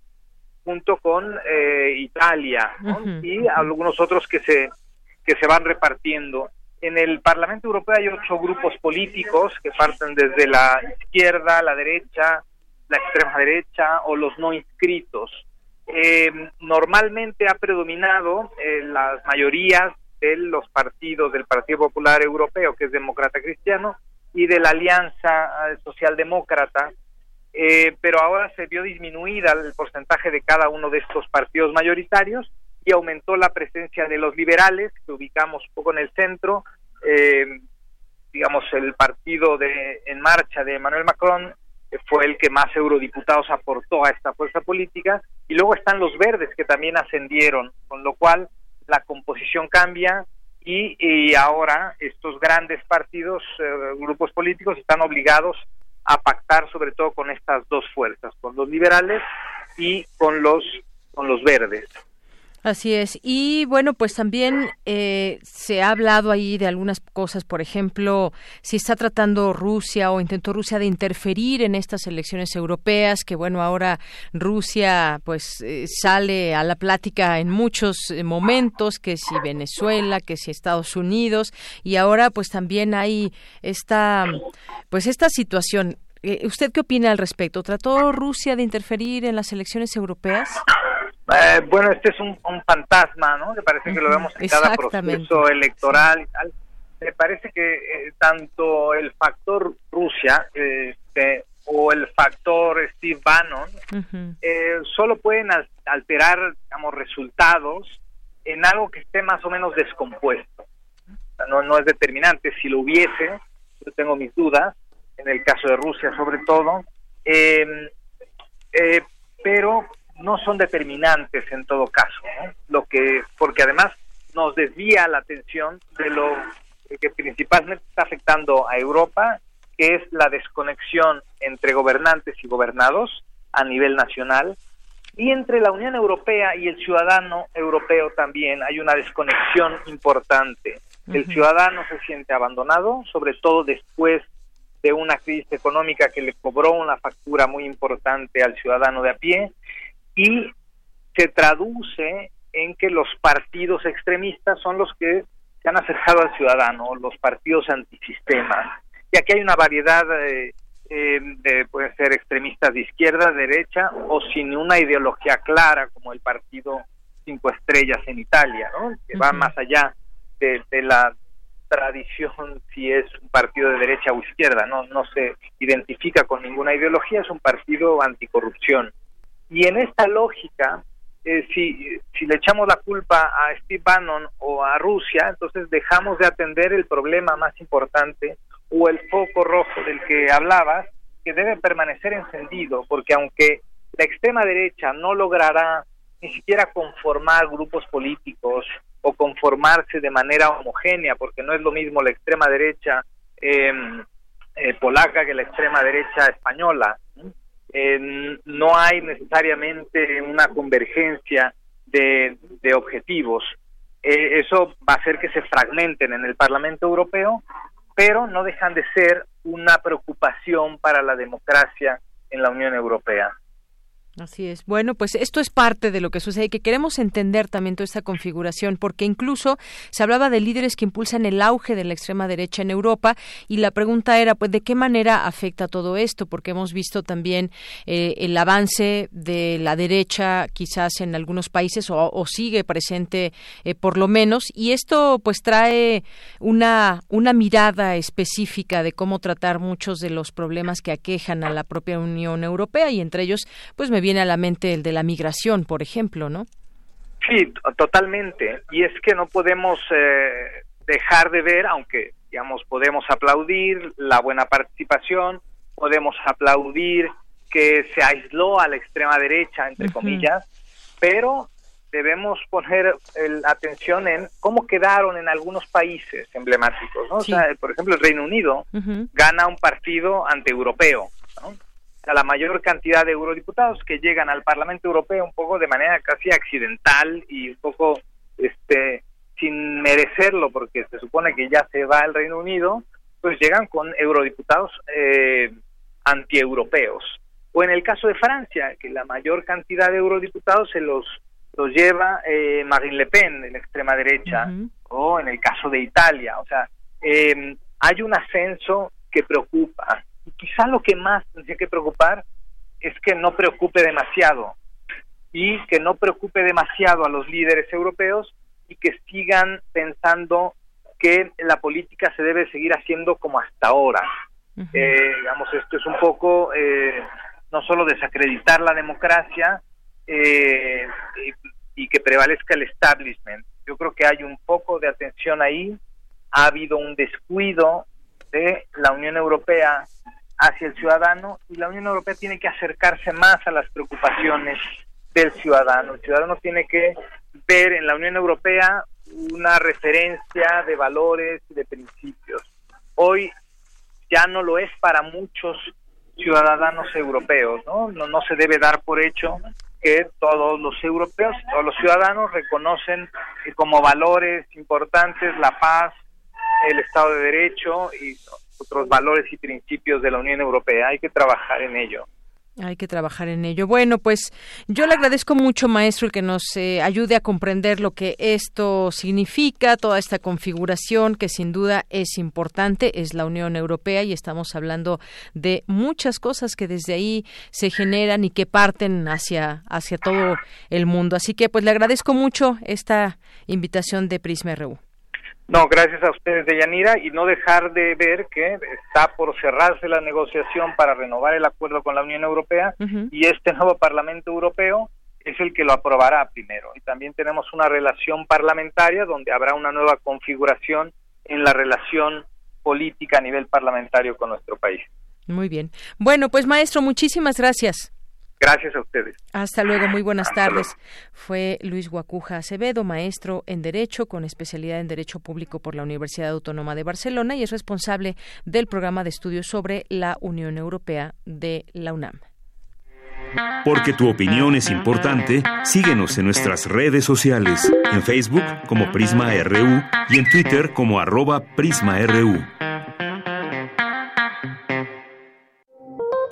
junto con Italia, y algunos otros que se, que se van repartiendo. En el Parlamento Europeo hay ocho grupos políticos que parten desde la izquierda, la derecha, la extrema derecha o los no inscritos. Eh, normalmente ha predominado eh, las mayorías de los partidos del Partido Popular Europeo, que es demócrata cristiano, y de la Alianza eh, Socialdemócrata, pero ahora se vio disminuida el porcentaje de cada uno de estos partidos mayoritarios y aumentó la presencia de los liberales, que ubicamos un poco en el centro, eh, digamos, el partido de En Marcha de Emmanuel Macron fue el que más eurodiputados aportó a esta fuerza política, y luego están los verdes que también ascendieron, con lo cual la composición cambia y, ahora estos grandes partidos, eh, grupos políticos, están obligados a pactar sobre todo con estas dos fuerzas, con los liberales y con los, con los verdes. Así es. Y bueno, pues también eh, se ha hablado ahí de algunas cosas, por ejemplo, si está tratando Rusia o intentó Rusia de interferir en estas elecciones europeas, que bueno, ahora Rusia pues eh, sale a la plática en muchos eh, momentos, que si Venezuela, que si Estados Unidos, y ahora pues también hay esta, pues esta situación. ¿Usted qué opina al respecto? ¿Trató Rusia de interferir en las elecciones europeas? Eh, bueno, este es un, fantasma, ¿no? Que parece que lo vemos en cada proceso electoral y tal. Me parece que eh, tanto el factor Rusia este, o el factor Steve Bannon eh, solo pueden alterar, digamos, resultados en algo que esté más o menos descompuesto. no, no es determinante. Si lo hubiese, yo tengo mis dudas, en el caso de Rusia sobre todo, pero no son determinantes en todo caso, lo que porque además nos desvía la atención de lo que principalmente está afectando a Europa, que es la desconexión entre gobernantes y gobernados a nivel nacional. Y entre la Unión Europea y el ciudadano europeo también hay una desconexión importante. El ciudadano se siente abandonado, sobre todo después de una crisis económica que le cobró una factura muy importante al ciudadano de a pie y se traduce en que los partidos extremistas son los que se han acercado al ciudadano, los partidos antisistemas. Y aquí hay una variedad eh, eh, de, pueden ser extremistas de izquierda, derecha o sin una ideología clara, como el partido Cinco Estrellas en Italia, ¿no? que va más allá de, la tradición si es un partido de derecha o izquierda, no, no se identifica con ninguna ideología, es un partido anticorrupción. Y en esta lógica, eh, si, si le echamos la culpa a Steve Bannon o a Rusia, entonces dejamos de atender el problema más importante o el foco rojo del que hablabas, que debe permanecer encendido, porque aunque la extrema derecha no logrará ni siquiera conformar grupos políticos o conformarse de manera homogénea, porque no es lo mismo la extrema derecha em, eh, polaca que la extrema derecha española no hay necesariamente una convergencia de, objetivos. Eh, eso va a hacer que se fragmenten en el Parlamento Europeo, pero no dejan de ser una preocupación para la democracia en la Unión Europea. Así es. Bueno, pues esto es parte de lo que sucede y que queremos entender también toda esta configuración, porque incluso se hablaba de líderes que impulsan el auge de la extrema derecha en Europa y la pregunta era, pues, ¿de qué manera afecta todo esto? Porque hemos visto también eh, el avance de la derecha, quizás en algunos países, o, sigue presente eh, por lo menos, y esto pues trae una, una mirada específica de cómo tratar muchos de los problemas que aquejan a la propia Unión Europea y entre ellos, pues me viene a la mente el de la migración, por ejemplo, ¿no? Sí, totalmente. Y es que no podemos eh, dejar de ver, aunque, digamos, podemos aplaudir la buena participación, podemos aplaudir que se aisló a la extrema derecha, entre comillas, pero debemos poner atención en cómo quedaron en algunos países emblemáticos. ¿no? O sea, por ejemplo, el Reino Unido gana un partido antieuropeo. A la mayor cantidad de eurodiputados que llegan al Parlamento Europeo un poco de manera casi accidental y un poco este sin merecerlo porque se supone que ya se va al Reino Unido, pues llegan con eurodiputados eh, antieuropeos. O en el caso de Francia, que la mayor cantidad de eurodiputados se los, los lleva eh, Marine Le Pen, de la extrema derecha, o en el caso de Italia. O sea, eh, hay un ascenso que preocupa quizá lo que más tendría que preocupar es que no preocupe demasiado y que no preocupe demasiado a los líderes europeos y que sigan pensando que la política se debe seguir haciendo como hasta ahora. eh, digamos, esto es un poco eh, no solo desacreditar la democracia eh, y, y que prevalezca el establishment. Yo creo que hay un poco de atención ahí, ha habido un descuido de la Unión Europea hacia el ciudadano y la Unión Europea tiene que acercarse más a las preocupaciones del ciudadano. El ciudadano tiene que ver en la Unión Europea una referencia de valores y de principios. Hoy ya no lo es para muchos ciudadanos europeos, ¿no? No, no se debe dar por hecho que todos los europeos, todos los ciudadanos reconocen como valores importantes la paz, el Estado de Derecho y otros valores y principios de la Unión Europea. Hay que trabajar en ello. Hay que trabajar en ello. Bueno, pues yo le agradezco mucho, maestro, el que nos eh, ayude a comprender lo que esto significa, toda esta configuración que sin duda es importante, es la Unión Europea y estamos hablando de muchas cosas que desde ahí se generan y que parten hacia, hacia todo el mundo. Así que pues le agradezco mucho esta invitación de Prisma RU. No, gracias a ustedes, Deyanira, y no dejar de ver que está por cerrarse la negociación para renovar el acuerdo con la Unión Europea y este nuevo Parlamento Europeo es el que lo aprobará primero. Y también tenemos una relación parlamentaria donde habrá una nueva configuración en la relación política a nivel parlamentario con nuestro país. Muy bien. Bueno, pues maestro, muchísimas gracias. Gracias a ustedes. Hasta luego, muy buenas tardes. Fue Luis Guacuja Acevedo, maestro en Derecho con especialidad en Derecho Público por la Universidad Autónoma de Barcelona y es responsable del programa de estudios sobre la Unión Europea de la UNAM. Porque tu opinión es importante, síguenos en nuestras redes sociales, en Facebook como Prisma RU y en Twitter como arroba PrismaRU.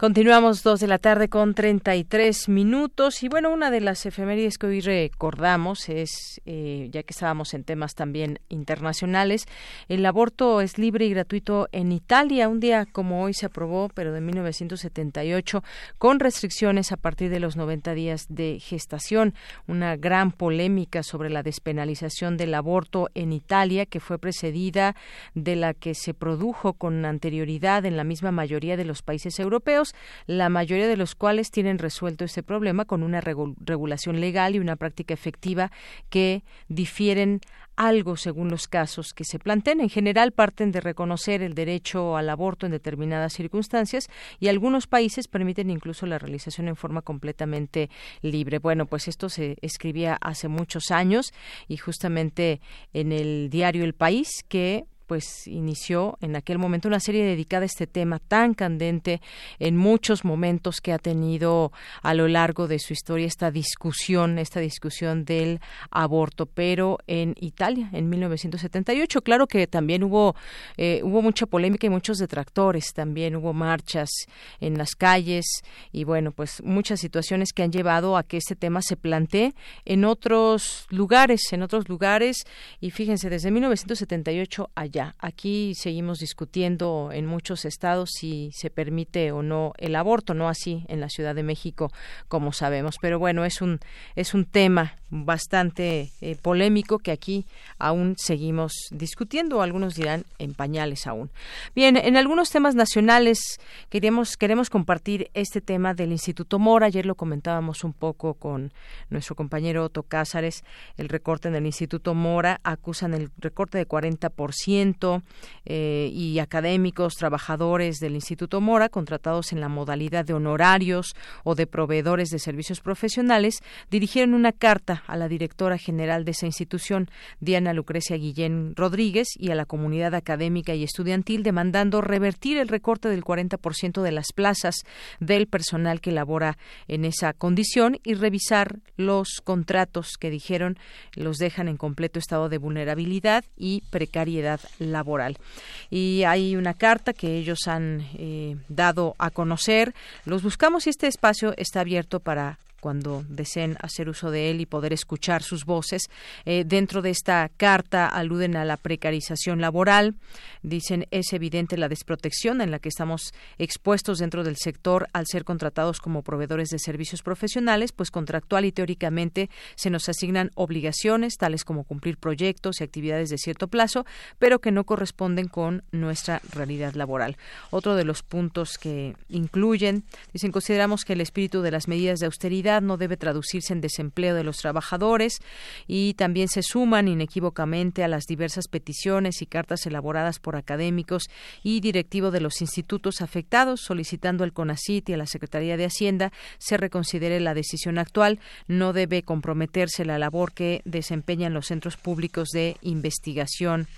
Continuamos dos de la tarde con 33 minutos y bueno, una de las efemérides que hoy recordamos es, eh, ya que estábamos en temas también internacionales, el aborto es libre y gratuito en Italia. Un día como hoy se aprobó, pero de 1978, con restricciones a partir de los 90 días de gestación. Una gran polémica sobre la despenalización del aborto en Italia, que fue precedida de la que se produjo con anterioridad en la misma mayoría de los países europeos la mayoría de los cuales tienen resuelto este problema con una regulación legal y una práctica efectiva que difieren algo según los casos que se planteen. En general parten de reconocer el derecho al aborto en determinadas circunstancias y algunos países permiten incluso la realización en forma completamente libre. Bueno, pues esto se escribía hace muchos años y justamente en el diario El País que pues inició en aquel momento una serie dedicada a este tema tan candente en muchos momentos que ha tenido a lo largo de su historia esta discusión, esta discusión del aborto, pero en Italia en 1978, claro que también hubo eh, hubo mucha polémica y muchos detractores, también hubo marchas en las calles y bueno, pues muchas situaciones que han llevado a que este tema se plantee en otros lugares, en otros lugares. Y fíjense desde 1978 allá Aquí seguimos discutiendo en muchos estados si se permite o no el aborto, no así en la Ciudad de México, como sabemos. Pero bueno, es un es un tema bastante eh, polémico que aquí aún seguimos discutiendo. Algunos dirán en pañales aún. Bien, en algunos temas nacionales queremos queremos compartir este tema del Instituto Mora. Ayer lo comentábamos un poco con nuestro compañero Otto Cázares. El recorte en el Instituto Mora acusan el recorte de 40% eh, y académicos, trabajadores del Instituto Mora, contratados en la modalidad de honorarios o de proveedores de servicios profesionales, dirigieron una carta a la directora general de esa institución, Diana Lucrecia Guillén Rodríguez, y a la comunidad académica y estudiantil, demandando revertir el recorte del 40% de las plazas del personal que labora en esa condición y revisar los contratos que dijeron los dejan en completo estado de vulnerabilidad y precariedad laboral. Y hay una carta que ellos han eh, dado a conocer. Los buscamos y este espacio está abierto para cuando deseen hacer uso de él y poder escuchar sus voces. Eh, dentro de esta carta aluden a la precarización laboral, dicen es evidente la desprotección en la que estamos expuestos dentro del sector al ser contratados como proveedores de servicios profesionales, pues contractual y teóricamente se nos asignan obligaciones tales como cumplir proyectos y actividades de cierto plazo, pero que no corresponden con nuestra realidad laboral. Otro de los puntos que incluyen, dicen, consideramos que el espíritu de las medidas de austeridad no debe traducirse en desempleo de los trabajadores y también se suman inequívocamente a las diversas peticiones y cartas elaboradas por académicos y directivos de los institutos afectados solicitando al CONACIT y a la Secretaría de Hacienda se reconsidere la decisión actual. No debe comprometerse la labor que desempeñan los centros públicos de investigación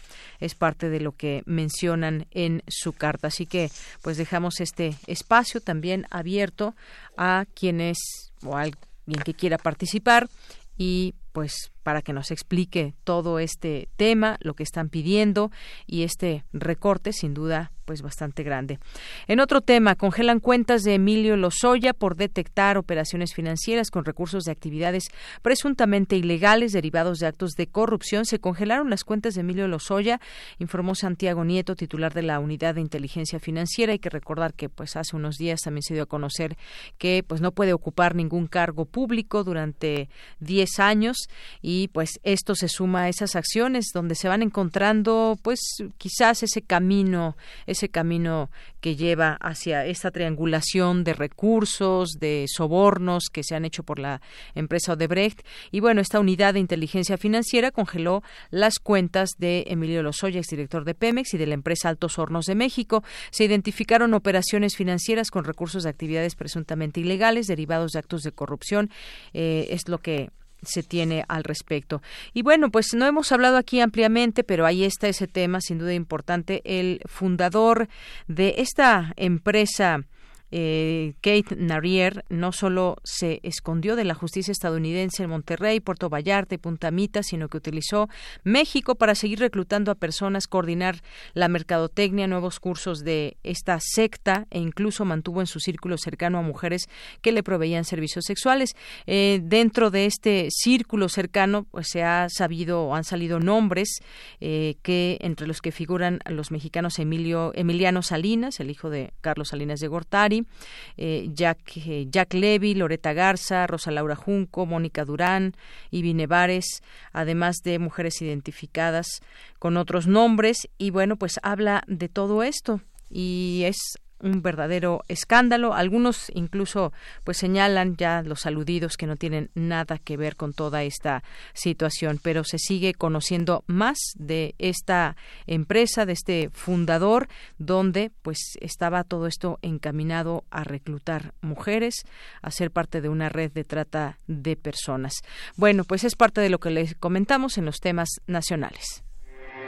es parte de lo que mencionan en su carta. Así que, pues dejamos este espacio también abierto a quienes o alguien que quiera participar y pues para que nos explique todo este tema, lo que están pidiendo y este recorte sin duda pues bastante grande. En otro tema, congelan cuentas de Emilio Lozoya por detectar operaciones financieras con recursos de actividades presuntamente ilegales derivados de actos de corrupción. Se congelaron las cuentas de Emilio Lozoya, informó Santiago Nieto, titular de la Unidad de Inteligencia Financiera. Hay que recordar que pues hace unos días también se dio a conocer que pues no puede ocupar ningún cargo público durante 10 años y pues esto se suma a esas acciones donde se van encontrando pues quizás ese camino ese camino que lleva hacia esta triangulación de recursos de sobornos que se han hecho por la empresa Odebrecht. Y bueno esta unidad de inteligencia financiera congeló las cuentas de Emilio Lozoya exdirector de Pemex y de la empresa Altos Hornos de México. Se identificaron operaciones financieras con recursos de actividades presuntamente ilegales derivados de actos de corrupción. Eh, es lo que se tiene al respecto. Y bueno, pues no hemos hablado aquí ampliamente, pero ahí está ese tema, sin duda importante. El fundador de esta empresa eh, Kate Narrier no solo se escondió de la justicia estadounidense en Monterrey, Puerto Vallarta y Punta Mita, sino que utilizó México para seguir reclutando a personas, coordinar la mercadotecnia, nuevos cursos de esta secta e incluso mantuvo en su círculo cercano a mujeres que le proveían servicios sexuales. Eh, dentro de este círculo cercano, pues se ha sabido han salido nombres eh, que entre los que figuran los mexicanos Emilio Emiliano Salinas, el hijo de Carlos Salinas de Gortari, eh, Jack, eh, Jack Levy, Loreta Garza, Rosa Laura Junco, Mónica Durán, y Nevares, además de mujeres identificadas con otros nombres. Y bueno, pues habla de todo esto y es un verdadero escándalo. Algunos incluso pues señalan ya los aludidos que no tienen nada que ver con toda esta situación, pero se sigue conociendo más de esta empresa, de este fundador, donde pues estaba todo esto encaminado a reclutar mujeres, a ser parte de una red de trata de personas. Bueno, pues es parte de lo que les comentamos en los temas nacionales.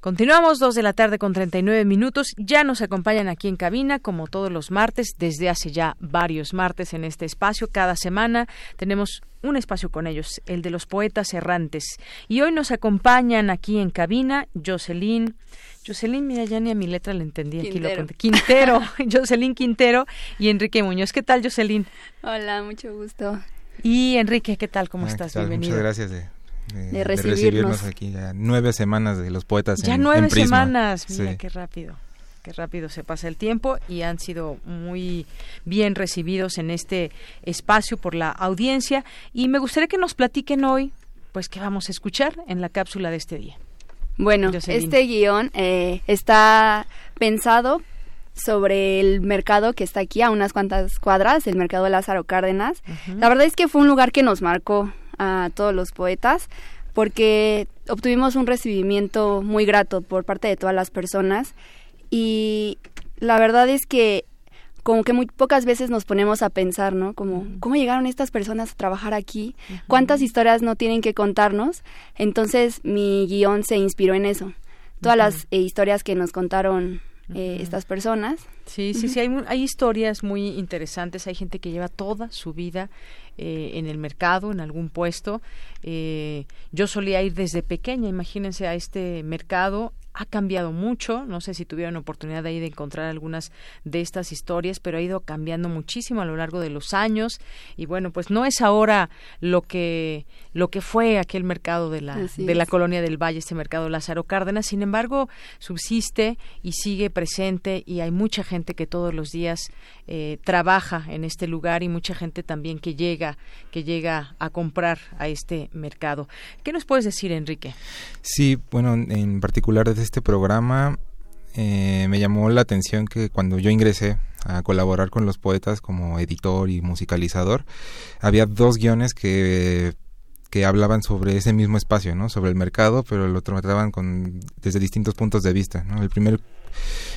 Continuamos dos de la tarde con 39 minutos. Ya nos acompañan aquí en cabina, como todos los martes, desde hace ya varios martes en este espacio. Cada semana tenemos un espacio con ellos, el de los poetas errantes. Y hoy nos acompañan aquí en cabina Jocelyn. Jocelyn, mira, ya ni a mi letra le entendí aquí lo conté. Quintero, Jocelyn Quintero y Enrique Muñoz. ¿Qué tal, Jocelyn? Hola, mucho gusto. Y Enrique, ¿qué tal? ¿Cómo estás? Bienvenido. Muchas gracias de, recibirnos. aquí. Ya nueve semanas de los poetas. Ya nueve semanas. Mira qué rápido. Qué rápido se pasa el tiempo y han sido muy bien recibidos en este espacio por la audiencia. Y me gustaría que nos platiquen hoy, pues, qué vamos a escuchar en la cápsula de este día. Bueno, este guion eh, está pensado sobre el mercado que está aquí a unas cuantas cuadras, el mercado de Lázaro Cárdenas. La verdad es que fue un lugar que nos marcó a todos los poetas porque obtuvimos un recibimiento muy grato por parte de todas las personas y la verdad es que como que muy pocas veces nos ponemos a pensar, ¿no? Como, ¿cómo llegaron estas personas a trabajar aquí? ¿Cuántas historias no tienen que contarnos? Entonces mi guion se inspiró en eso. Todas las eh, historias que nos contaron eh, estas personas. Sí, sí, sí, hay, hay historias muy interesantes, hay gente que lleva toda su vida eh, en el mercado, en algún puesto. Eh, yo solía ir desde pequeña, imagínense, a este mercado ha cambiado mucho. No sé si tuvieron oportunidad ahí de encontrar algunas de estas historias, pero ha ido cambiando muchísimo a lo largo de los años. Y bueno, pues no es ahora lo que lo que fue aquel mercado de la de la colonia del Valle, este mercado Lázaro Cárdenas. Sin embargo, subsiste y sigue presente y hay mucha gente que todos los días eh, trabaja en este lugar y mucha gente también que llega que llega a comprar a este mercado. ¿Qué nos puedes decir, Enrique? Sí, bueno, en particular este programa eh, me llamó la atención que cuando yo ingresé a colaborar con los poetas como editor y musicalizador, había dos guiones que, que hablaban sobre ese mismo espacio, ¿no? Sobre el mercado, pero lo trataban con, desde distintos puntos de vista, ¿no? El primer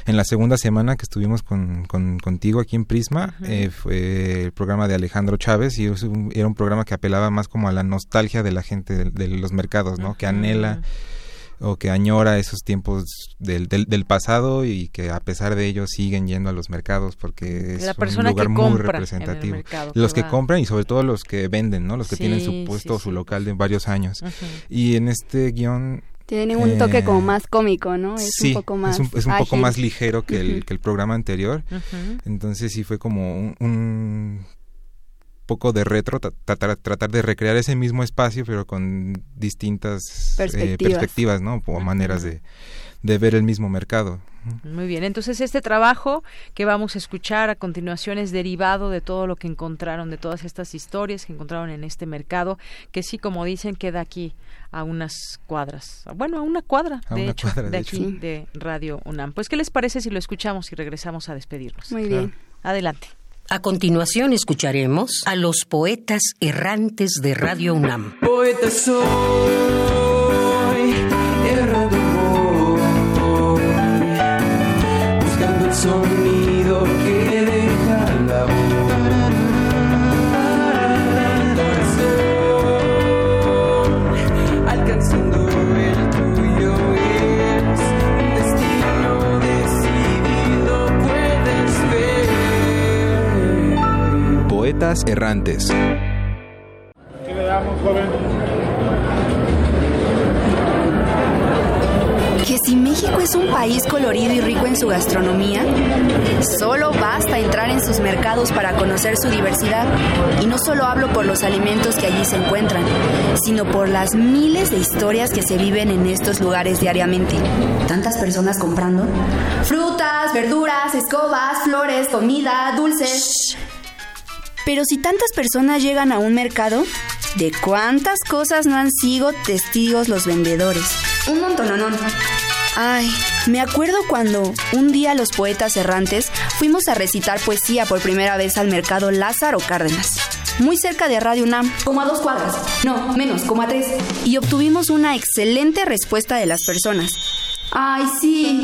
en la segunda semana que estuvimos con, contigo aquí en Prisma eh, fue el programa de Alejandro Chávez y era un programa que apelaba más como a la nostalgia de la gente de, los mercados, ¿no? Que anhela o que añora esos tiempos del, del, pasado y que a pesar de ello siguen yendo a los mercados porque es un lugar muy representativo. los que compran y sobre todo los que venden, ¿no? Los que tienen su puesto o su local de varios años. Y en este guion tiene un toque como eh, más cómico, ¿no? Es un poco más. Es un, poco más ligero que el, que el programa anterior. Entonces sí fue como un poco de retro, tratar, tratar de recrear ese mismo espacio, pero con distintas eh, perspectivas, ¿no? O maneras de, de ver el mismo mercado. Muy bien, entonces este trabajo que vamos a escuchar a continuación es derivado de todo lo que encontraron, de todas estas historias que encontraron en este mercado, que sí, como dicen, queda aquí a unas cuadras, bueno, a una cuadra, de hecho, de, aquí, de Radio UNAM. Pues, ¿qué les parece si lo escuchamos y regresamos a despedirnos? Muy bien. Adelante. A continuación escucharemos a los poetas errantes de Radio UNAM. Poeta soy, errantes. ¿Qué le damos, joven? Que si México es un país colorido y rico en su gastronomía, solo basta entrar en sus mercados para conocer su diversidad. Y no solo hablo por los alimentos que allí se encuentran, sino por las miles de historias que se viven en estos lugares diariamente. Tantas personas comprando frutas, verduras, escobas, flores, comida, dulces. Pero si tantas personas llegan a un mercado, ¿de cuántas cosas no han sido testigos los vendedores? Un no. Ay, me acuerdo cuando un día los poetas errantes fuimos a recitar poesía por primera vez al mercado Lázaro Cárdenas. Muy cerca de Radio UNAM, como a dos cuadras. No, menos, como a tres. Y obtuvimos una excelente respuesta de las personas. Ay, sí.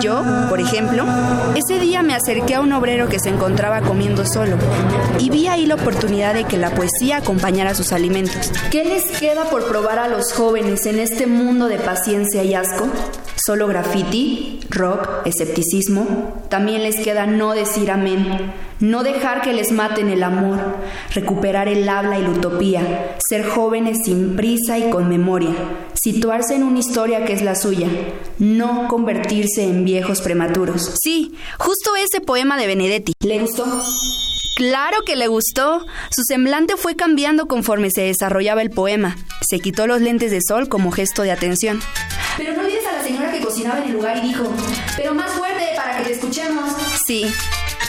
Yo, por ejemplo, ese día me acerqué a un obrero que se encontraba comiendo solo y vi ahí la oportunidad de que la poesía acompañara sus alimentos. ¿Qué les queda por probar a los jóvenes en este mundo de paciencia y asco? Solo graffiti, rock, escepticismo. También les queda no decir amén, no dejar que les maten el amor, recuperar el habla y la utopía, ser jóvenes sin prisa y con memoria, situarse en una historia que es la suya, no convertirse en viejos prematuros. Sí, justo ese poema de Benedetti. ¿Le gustó? Claro que le gustó. Su semblante fue cambiando conforme se desarrollaba el poema. Se quitó los lentes de sol como gesto de atención. Pero no olvides en el lugar y dijo, pero más fuerte para que te escuchemos. Sí.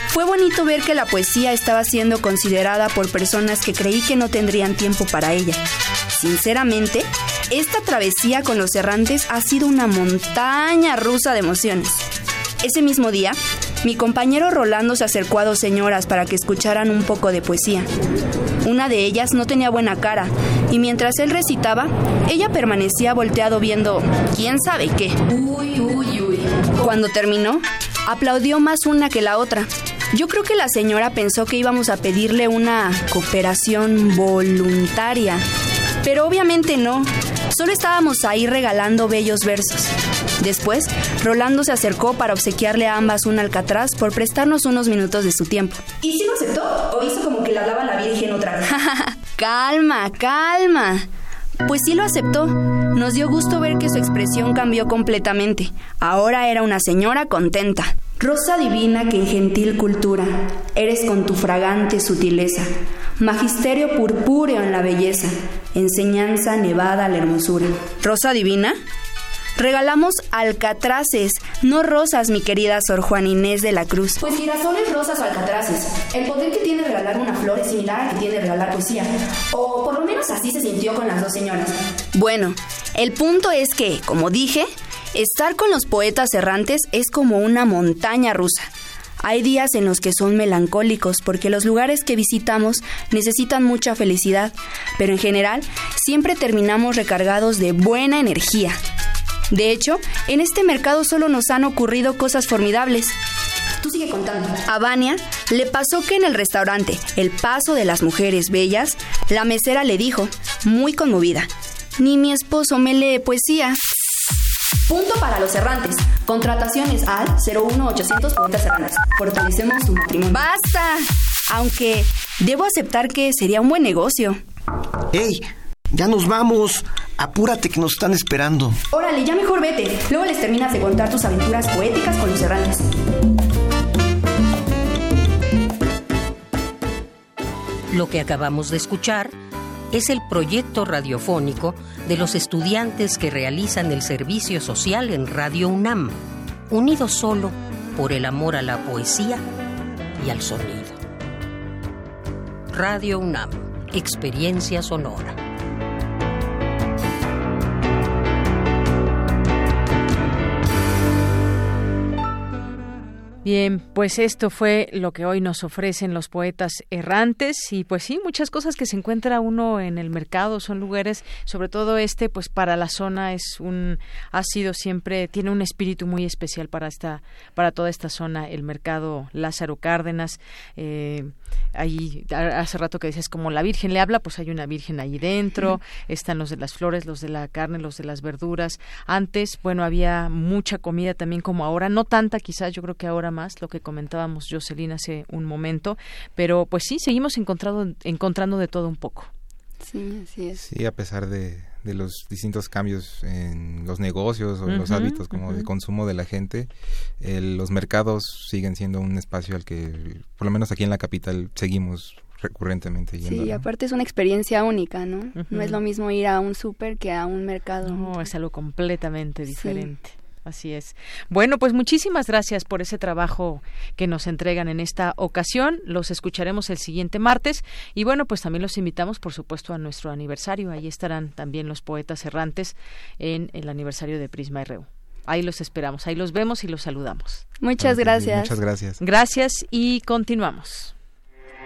Fue bonito ver que la poesía estaba siendo considerada por personas que creí que no tendrían tiempo para ella. Sinceramente, esta travesía con los errantes ha sido una montaña rusa de emociones. Ese mismo día, mi compañero Rolando se acercó a dos señoras para que escucharan un poco de poesía. Una de ellas no tenía buena cara y mientras él recitaba, ella permanecía volteado viendo quién sabe qué. Uy, uy, uy. Cuando terminó, aplaudió más una que la otra. Yo creo que la señora pensó que íbamos a pedirle una cooperación voluntaria, pero obviamente no. Solo estábamos ahí regalando bellos versos. Después, Rolando se acercó para obsequiarle a ambas un alcatraz por prestarnos unos minutos de su tiempo. ¿Y si lo aceptó? ¿O hizo como que le hablaba la Virgen otra vez? calma, calma. Pues sí lo aceptó. Nos dio gusto ver que su expresión cambió completamente. Ahora era una señora contenta. Rosa divina que en gentil cultura eres con tu fragante sutileza, magisterio purpúreo en la belleza, enseñanza nevada a la hermosura. ¿Rosa divina? Regalamos alcatraces, no rosas, mi querida Sor Juan Inés de la Cruz. Pues girasoles, rosas o alcatraces. El poder que tiene regalar una flor es similar al que tiene regalar poesía. O por lo menos así se sintió con las dos señoras. Bueno, el punto es que, como dije, estar con los poetas errantes es como una montaña rusa. Hay días en los que son melancólicos porque los lugares que visitamos necesitan mucha felicidad, pero en general siempre terminamos recargados de buena energía. De hecho, en este mercado solo nos han ocurrido cosas formidables. Tú sigue contando. A Vania le pasó que en el restaurante El Paso de las Mujeres Bellas, la mesera le dijo, muy conmovida, ni mi esposo me lee poesía. Punto para los errantes. Contrataciones al 01800 Poetas Errantes. Fortalecemos su matrimonio. ¡Basta! Aunque debo aceptar que sería un buen negocio. ¡Ey! Ya nos vamos. Apúrate que nos están esperando. Órale, ya mejor vete. Luego les terminas de contar tus aventuras poéticas con los errantes. Lo que acabamos de escuchar es el proyecto radiofónico de los estudiantes que realizan el servicio social en Radio UNAM, unidos solo por el amor a la poesía y al sonido. Radio UNAM, experiencia sonora. Bien, pues esto fue lo que hoy nos ofrecen los poetas errantes y pues sí, muchas cosas que se encuentra uno en el mercado son lugares, sobre todo este, pues para la zona es un ha sido siempre tiene un espíritu muy especial para esta para toda esta zona, el mercado Lázaro Cárdenas. Eh, ahí hace rato que dices como la Virgen le habla, pues hay una Virgen ahí dentro. Están los de las flores, los de la carne, los de las verduras. Antes, bueno, había mucha comida también como ahora, no tanta quizás, yo creo que ahora más, lo que comentábamos Jocelyn hace un momento, pero pues sí, seguimos encontrando, encontrando de todo un poco. Sí, así es. Sí, a pesar de, de los distintos cambios en los negocios o en los hábitos como de consumo de la gente, los mercados siguen siendo un espacio al que, por lo menos aquí en la capital, seguimos recurrentemente yendo. Sí, aparte es una experiencia única, ¿no? No es lo mismo ir a un súper que a un mercado. No, es algo completamente diferente. Así es. Bueno, pues muchísimas gracias por ese trabajo que nos entregan en esta ocasión. Los escucharemos el siguiente martes. Y bueno, pues también los invitamos, por supuesto, a nuestro aniversario. Ahí estarán también los poetas errantes en el aniversario de Prisma RU. Ahí los esperamos, ahí los vemos y los saludamos. Muchas gracias. Muchas gracias. Gracias y continuamos.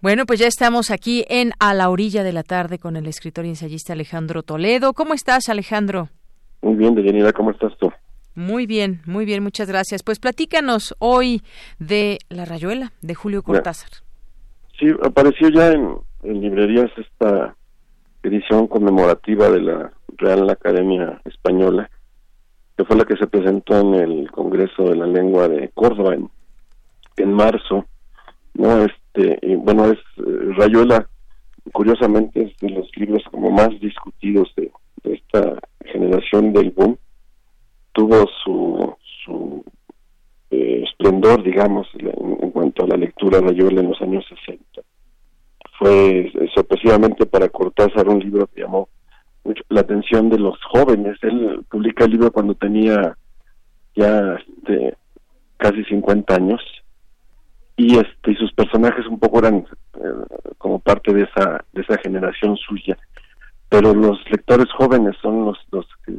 Bueno, pues ya estamos aquí en A la orilla de la tarde con el escritor y ensayista Alejandro Toledo. ¿Cómo estás, Alejandro? Muy bien, Deyanira, ¿cómo estás tú? Muy bien, muy bien, muchas gracias. Pues platícanos hoy de La Rayuela, de Julio Cortázar. Sí, apareció ya en, en librerías esta edición conmemorativa de la Real Academia Española, que fue la que se presentó en el Congreso de la Lengua de Córdoba en, en marzo. No, este, y bueno, es eh, Rayuela, curiosamente es de los libros como más discutidos de, esta generación del boom. Tuvo su, su eh, esplendor, digamos, en, cuanto a la lectura Rayuela en los años 60. Fue eh, sorpresivamente para Cortázar un libro que llamó mucho la atención de los jóvenes. Él publica el libro cuando tenía ya este, casi 50 años y este y sus personajes un poco eran eh, como parte de esa de esa generación suya pero los lectores jóvenes son los los que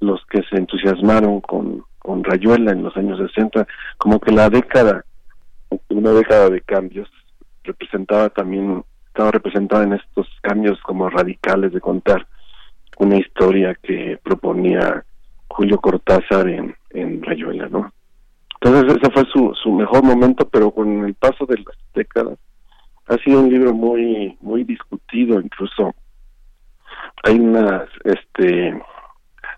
los que se entusiasmaron con con Rayuela en los años 60 como que la década una década de cambios representaba también estaba representada en estos cambios como radicales de contar una historia que proponía Julio Cortázar en, en Rayuela, ¿no? Entonces ese fue su, su mejor momento, pero con el paso de las décadas ha sido un libro muy muy discutido, incluso. Hay una este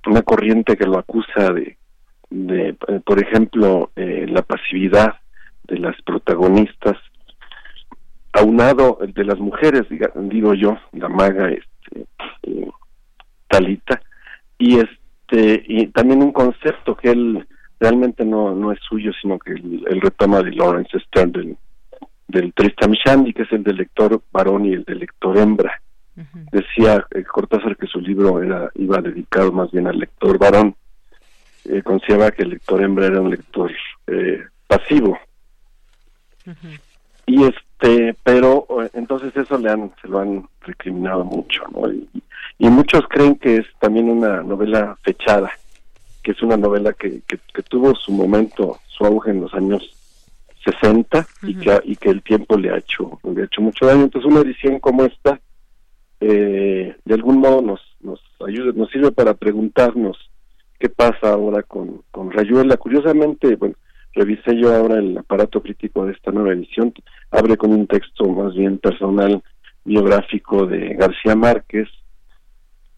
una corriente que lo acusa de de eh, por ejemplo eh, la pasividad de las protagonistas aunado el de las mujeres diga, digo yo la maga este eh, Talita y este y también un concepto que él realmente no no es suyo sino que él, él retoma de Lawrence Stern del, del Tristam Shandy que es el del lector varón y el del lector hembra decía eh, Cortázar que su libro era iba dedicado más bien al lector varón. Eh, consideraba que el lector hembra era un lector eh, pasivo. Y este pero eh, entonces eso le han se lo han recriminado mucho ¿no? y, y muchos creen que es también una novela fechada que es una novela que, que, que tuvo su momento su auge en los años 60 y que y que el tiempo le ha hecho le ha hecho mucho daño. Entonces una edición como esta eh, de algún modo nos nos ayuda nos sirve para preguntarnos qué pasa ahora con con Rayuela. Curiosamente bueno revisé yo ahora el aparato crítico de esta nueva edición. Abre con un texto más bien personal biográfico de García Márquez.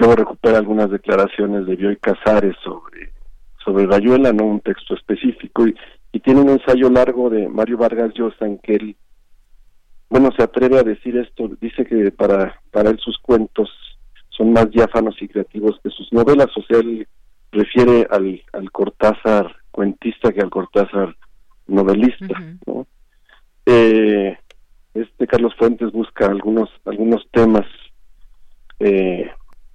Luego recupera algunas declaraciones de Bioy Casares sobre sobre Rayuela no un texto específico y, y tiene un ensayo largo de Mario Vargas Llosa en que él bueno se atreve a decir esto dice que para para él sus cuentos son más diáfanos y creativos que sus novelas o sea él refiere al, al Cortázar cuentista que al Cortázar novelista, ¿no? Eh, este Carlos Fuentes busca algunos algunos temas eh,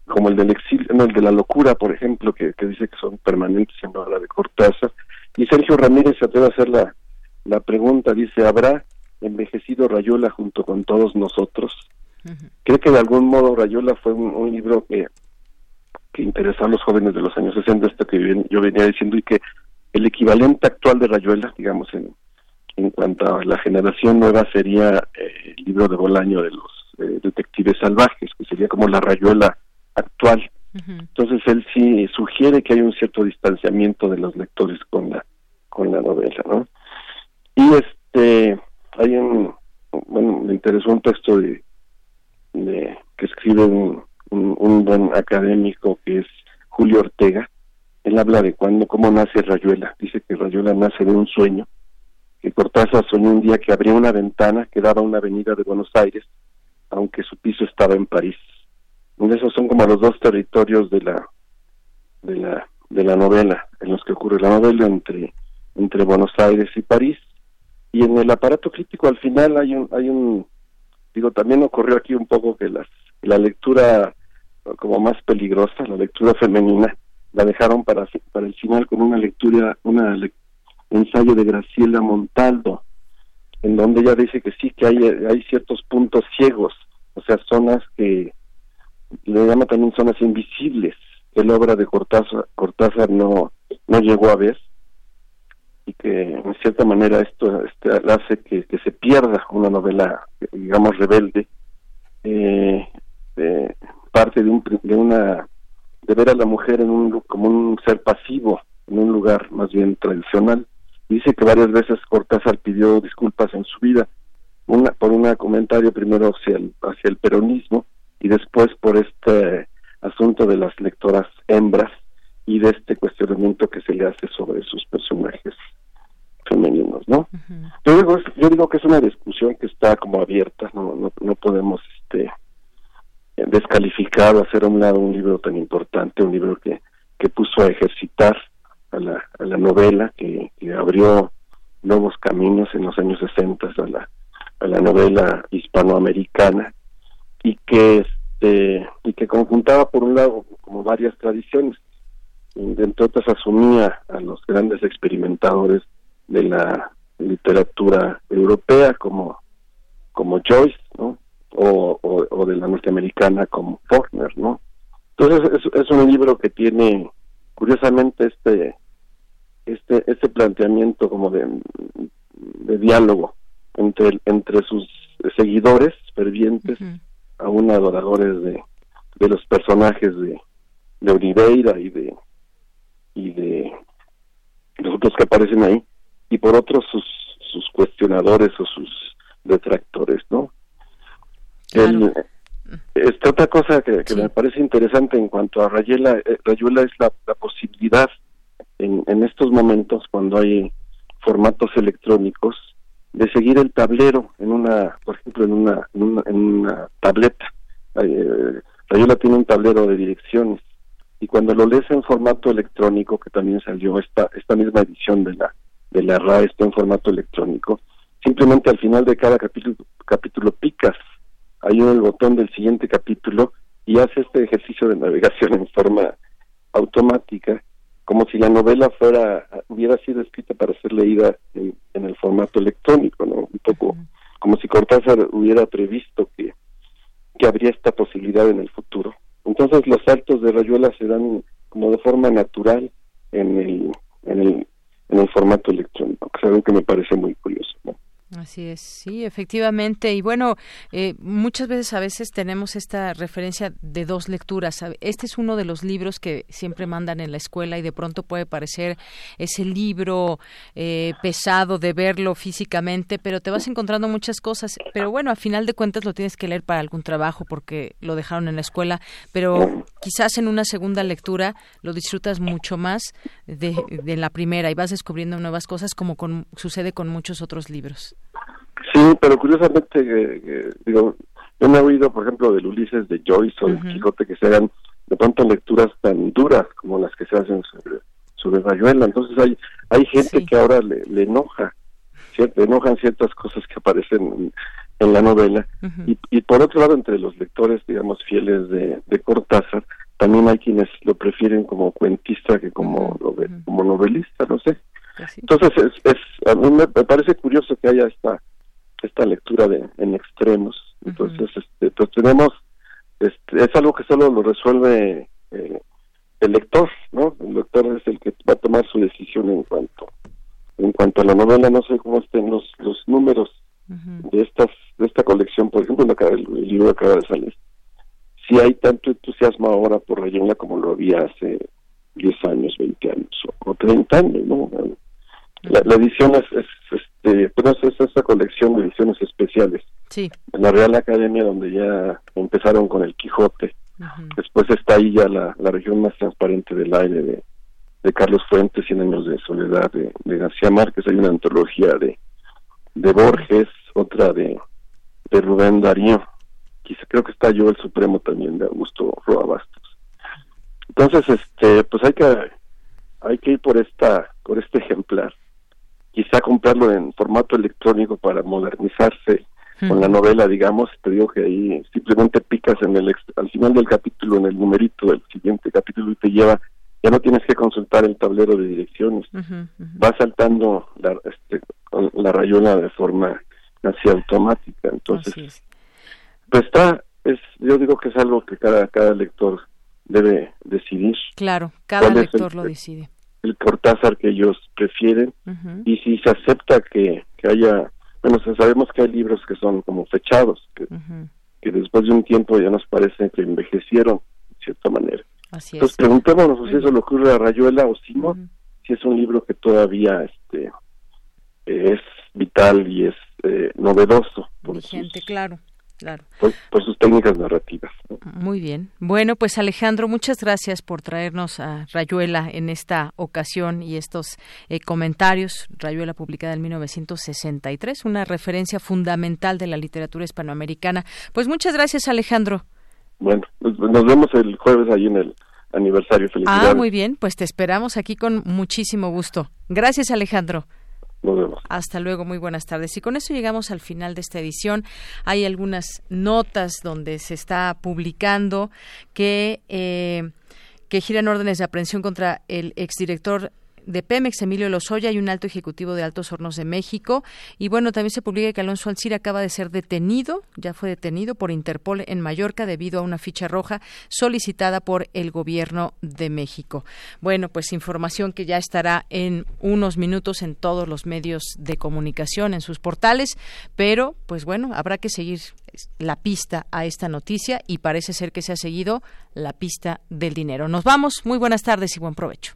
como el del exilio, no, el de la locura, por ejemplo, que, dice que son permanentes en la de Cortázar. Y Sergio Ramírez se atreve a hacer la, la pregunta, dice, ¿habrá envejecido Rayola junto con todos nosotros? Creo que de algún modo Rayola fue un, libro que, que interesó a los jóvenes de los años 60, esto que yo venía diciendo, y que el equivalente actual de Rayuela, digamos, en, en cuanto a la generación nueva, sería eh, el libro de Bolaño de los eh, detectives salvajes, que sería como la Rayuela actual. Entonces él sí sugiere que hay un cierto distanciamiento de los lectores con la con la novela, ¿no? Y este hay un bueno me interesó un texto de, de que escribe un, un, buen académico que es Julio Ortega. Él habla de cuando cómo nace Rayuela. Dice que Rayuela nace de un sueño que Cortázar soñó un día que abría una ventana que daba a una avenida de Buenos Aires, aunque su piso estaba en París esos son como los dos territorios de la de la de la novela en los que ocurre la novela entre entre Buenos Aires y París. Y en el aparato crítico al final hay un hay un digo también ocurrió aquí un poco que las la lectura como más peligrosa la lectura femenina la dejaron para para el final con una lectura una ensayo de Graciela Montaldo en donde ella dice que sí que hay hay ciertos puntos ciegos o sea zonas que le llama también zonas invisibles que la obra de Cortázar, Cortázar no, no llegó a ver y que en cierta manera esto este, hace que, se pierda una novela digamos rebelde eh, parte de, un, de una de ver a la mujer en un como un ser pasivo en un lugar más bien tradicional. Dice que varias veces Cortázar pidió disculpas en su vida una por un comentario primero hacia el hacia el peronismo y después por este asunto de las lectoras hembras y de este cuestionamiento que se le hace sobre sus personajes femeninos, ¿no? yo, digo, yo digo que es una discusión que está como abierta, no, no, no podemos este descalificar o hacer a un lado un libro tan importante, un libro que, que puso a ejercitar a la, a la novela, que, que abrió nuevos caminos en los años 60 a la, a la novela hispanoamericana y que este y que conjuntaba por un lado como varias tradiciones entre otras asumía a los grandes experimentadores de la literatura europea como como Joyce no o, o, de la norteamericana como Faulkner no entonces es, un libro que tiene curiosamente este este este planteamiento como de, de diálogo entre entre sus seguidores fervientes aún adoradores de, de los personajes de, de Oliveira y de y de los otros que aparecen ahí y por otros sus sus cuestionadores o sus detractores no esta otra cosa que, me parece interesante en cuanto a Rayuela eh, Rayuela es la, la posibilidad en, en estos momentos cuando hay formatos electrónicos de seguir el tablero en una, por ejemplo, en una, en una, tableta. Eh, Rayola tiene un tablero de direcciones y cuando lo lees en formato electrónico, que también salió esta, esta misma edición de la, de la RAE, está en formato electrónico, simplemente al final de cada capítulo, capítulo picas ahí en el botón del siguiente capítulo y hace este ejercicio de navegación en forma automática como si la novela fuera hubiera sido escrita para ser leída en, el formato electrónico, ¿no? Un poco como si Cortázar hubiera previsto que, que habría esta posibilidad en el futuro. Entonces los saltos de Rayuela se dan como de forma natural en el, en el, en el formato electrónico, que es algo que me parece muy curioso. ¿no? Así es, sí, efectivamente. Y bueno, eh, muchas veces a veces tenemos esta referencia de dos lecturas. Este es uno de los libros que siempre mandan en la escuela y de pronto puede parecer ese libro eh, pesado de verlo físicamente, pero te vas encontrando muchas cosas. Pero bueno, a final de cuentas lo tienes que leer para algún trabajo porque lo dejaron en la escuela, pero quizás en una segunda lectura lo disfrutas mucho más de, de la primera y vas descubriendo nuevas cosas como con, sucede con muchos otros libros. Sí, pero curiosamente, digo, yo me he oído, por ejemplo, del Ulises de Joyce o del Quijote que se hagan de pronto lecturas tan duras como las que se hacen sobre, sobre Rayuela. Entonces hay hay gente que ahora le, enoja enojan ciertas cosas que aparecen en, la novela. y, y, por otro lado, entre los lectores, digamos, fieles de, de Cortázar, también hay quienes lo prefieren como cuentista que como, como novelista, no sé. Pues Entonces, es, es, a mí me, parece curioso que haya esta esta lectura de en extremos. Entonces, este, pues tenemos, este, es algo que solo lo resuelve eh, el lector, ¿no? El lector es el que va a tomar su decisión en cuanto en cuanto a la novela. No sé cómo estén los los números de estas de esta colección, por ejemplo, el, el libro acaba de salir si hay tanto entusiasmo ahora por Rayuela como lo había hace 10 años, 20 años o, 30 años, ¿no? La, edición es, este, pues es esa colección de ediciones especiales. Sí. En la Real Academia, donde ya empezaron con el Quijote. Después está ahí ya la, la región más transparente del aire de, de Carlos Fuentes, Cien años de soledad de, de García Márquez. Hay una antología de, de Borges, otra de, de Rubén Darío creo que está yo el Supremo también de Augusto Roa Bastos. Entonces, este, pues hay que hay que ir por esta por este ejemplar. Quizá comprarlo en formato electrónico para modernizarse con la novela, digamos, te digo que ahí simplemente picas en el al final del capítulo en el numerito del siguiente capítulo y te lleva ya no tienes que consultar el tablero de direcciones. Va saltando la, este, la rayona de forma casi automática. Entonces, pues está, es, yo digo que es algo que cada, cada lector debe decidir. Claro, cada lector lo decide. El Cortázar que ellos prefieren y si se acepta que, que haya, bueno, sabemos que hay libros que son como fechados, que, que después de un tiempo ya nos parece que envejecieron de cierta manera. Así Entonces preguntémonos si eso le ocurre a Rayuela o si no, si es un libro que todavía este es vital y es eh, novedoso. Por Vigente, claro. Claro. Por, sus técnicas narrativas. Muy bien. Bueno, pues Alejandro, muchas gracias por traernos a Rayuela en esta ocasión y estos eh, comentarios. Rayuela publicada en 1963, una referencia fundamental de la literatura hispanoamericana. Pues muchas gracias, Alejandro. Bueno, nos vemos el jueves ahí en el aniversario. Ah, muy bien. Pues te esperamos aquí con muchísimo gusto. Gracias, Alejandro. Hasta luego, muy buenas tardes. Y con eso llegamos al final de esta edición. Hay algunas notas donde se está publicando que, eh, giran órdenes de aprehensión contra el exdirector de Pemex, Emilio Lozoya, y un alto ejecutivo de Altos Hornos de México. Y bueno, también se publica que Alonso Alcira acaba de ser detenido, ya fue detenido por Interpol en Mallorca debido a una ficha roja solicitada por el gobierno de México. Bueno, pues información que ya estará en unos minutos en todos los medios de comunicación, en sus portales, pero pues bueno, habrá que seguir la pista a esta noticia y parece ser que se ha seguido la pista del dinero. Nos vamos, muy buenas tardes y buen provecho.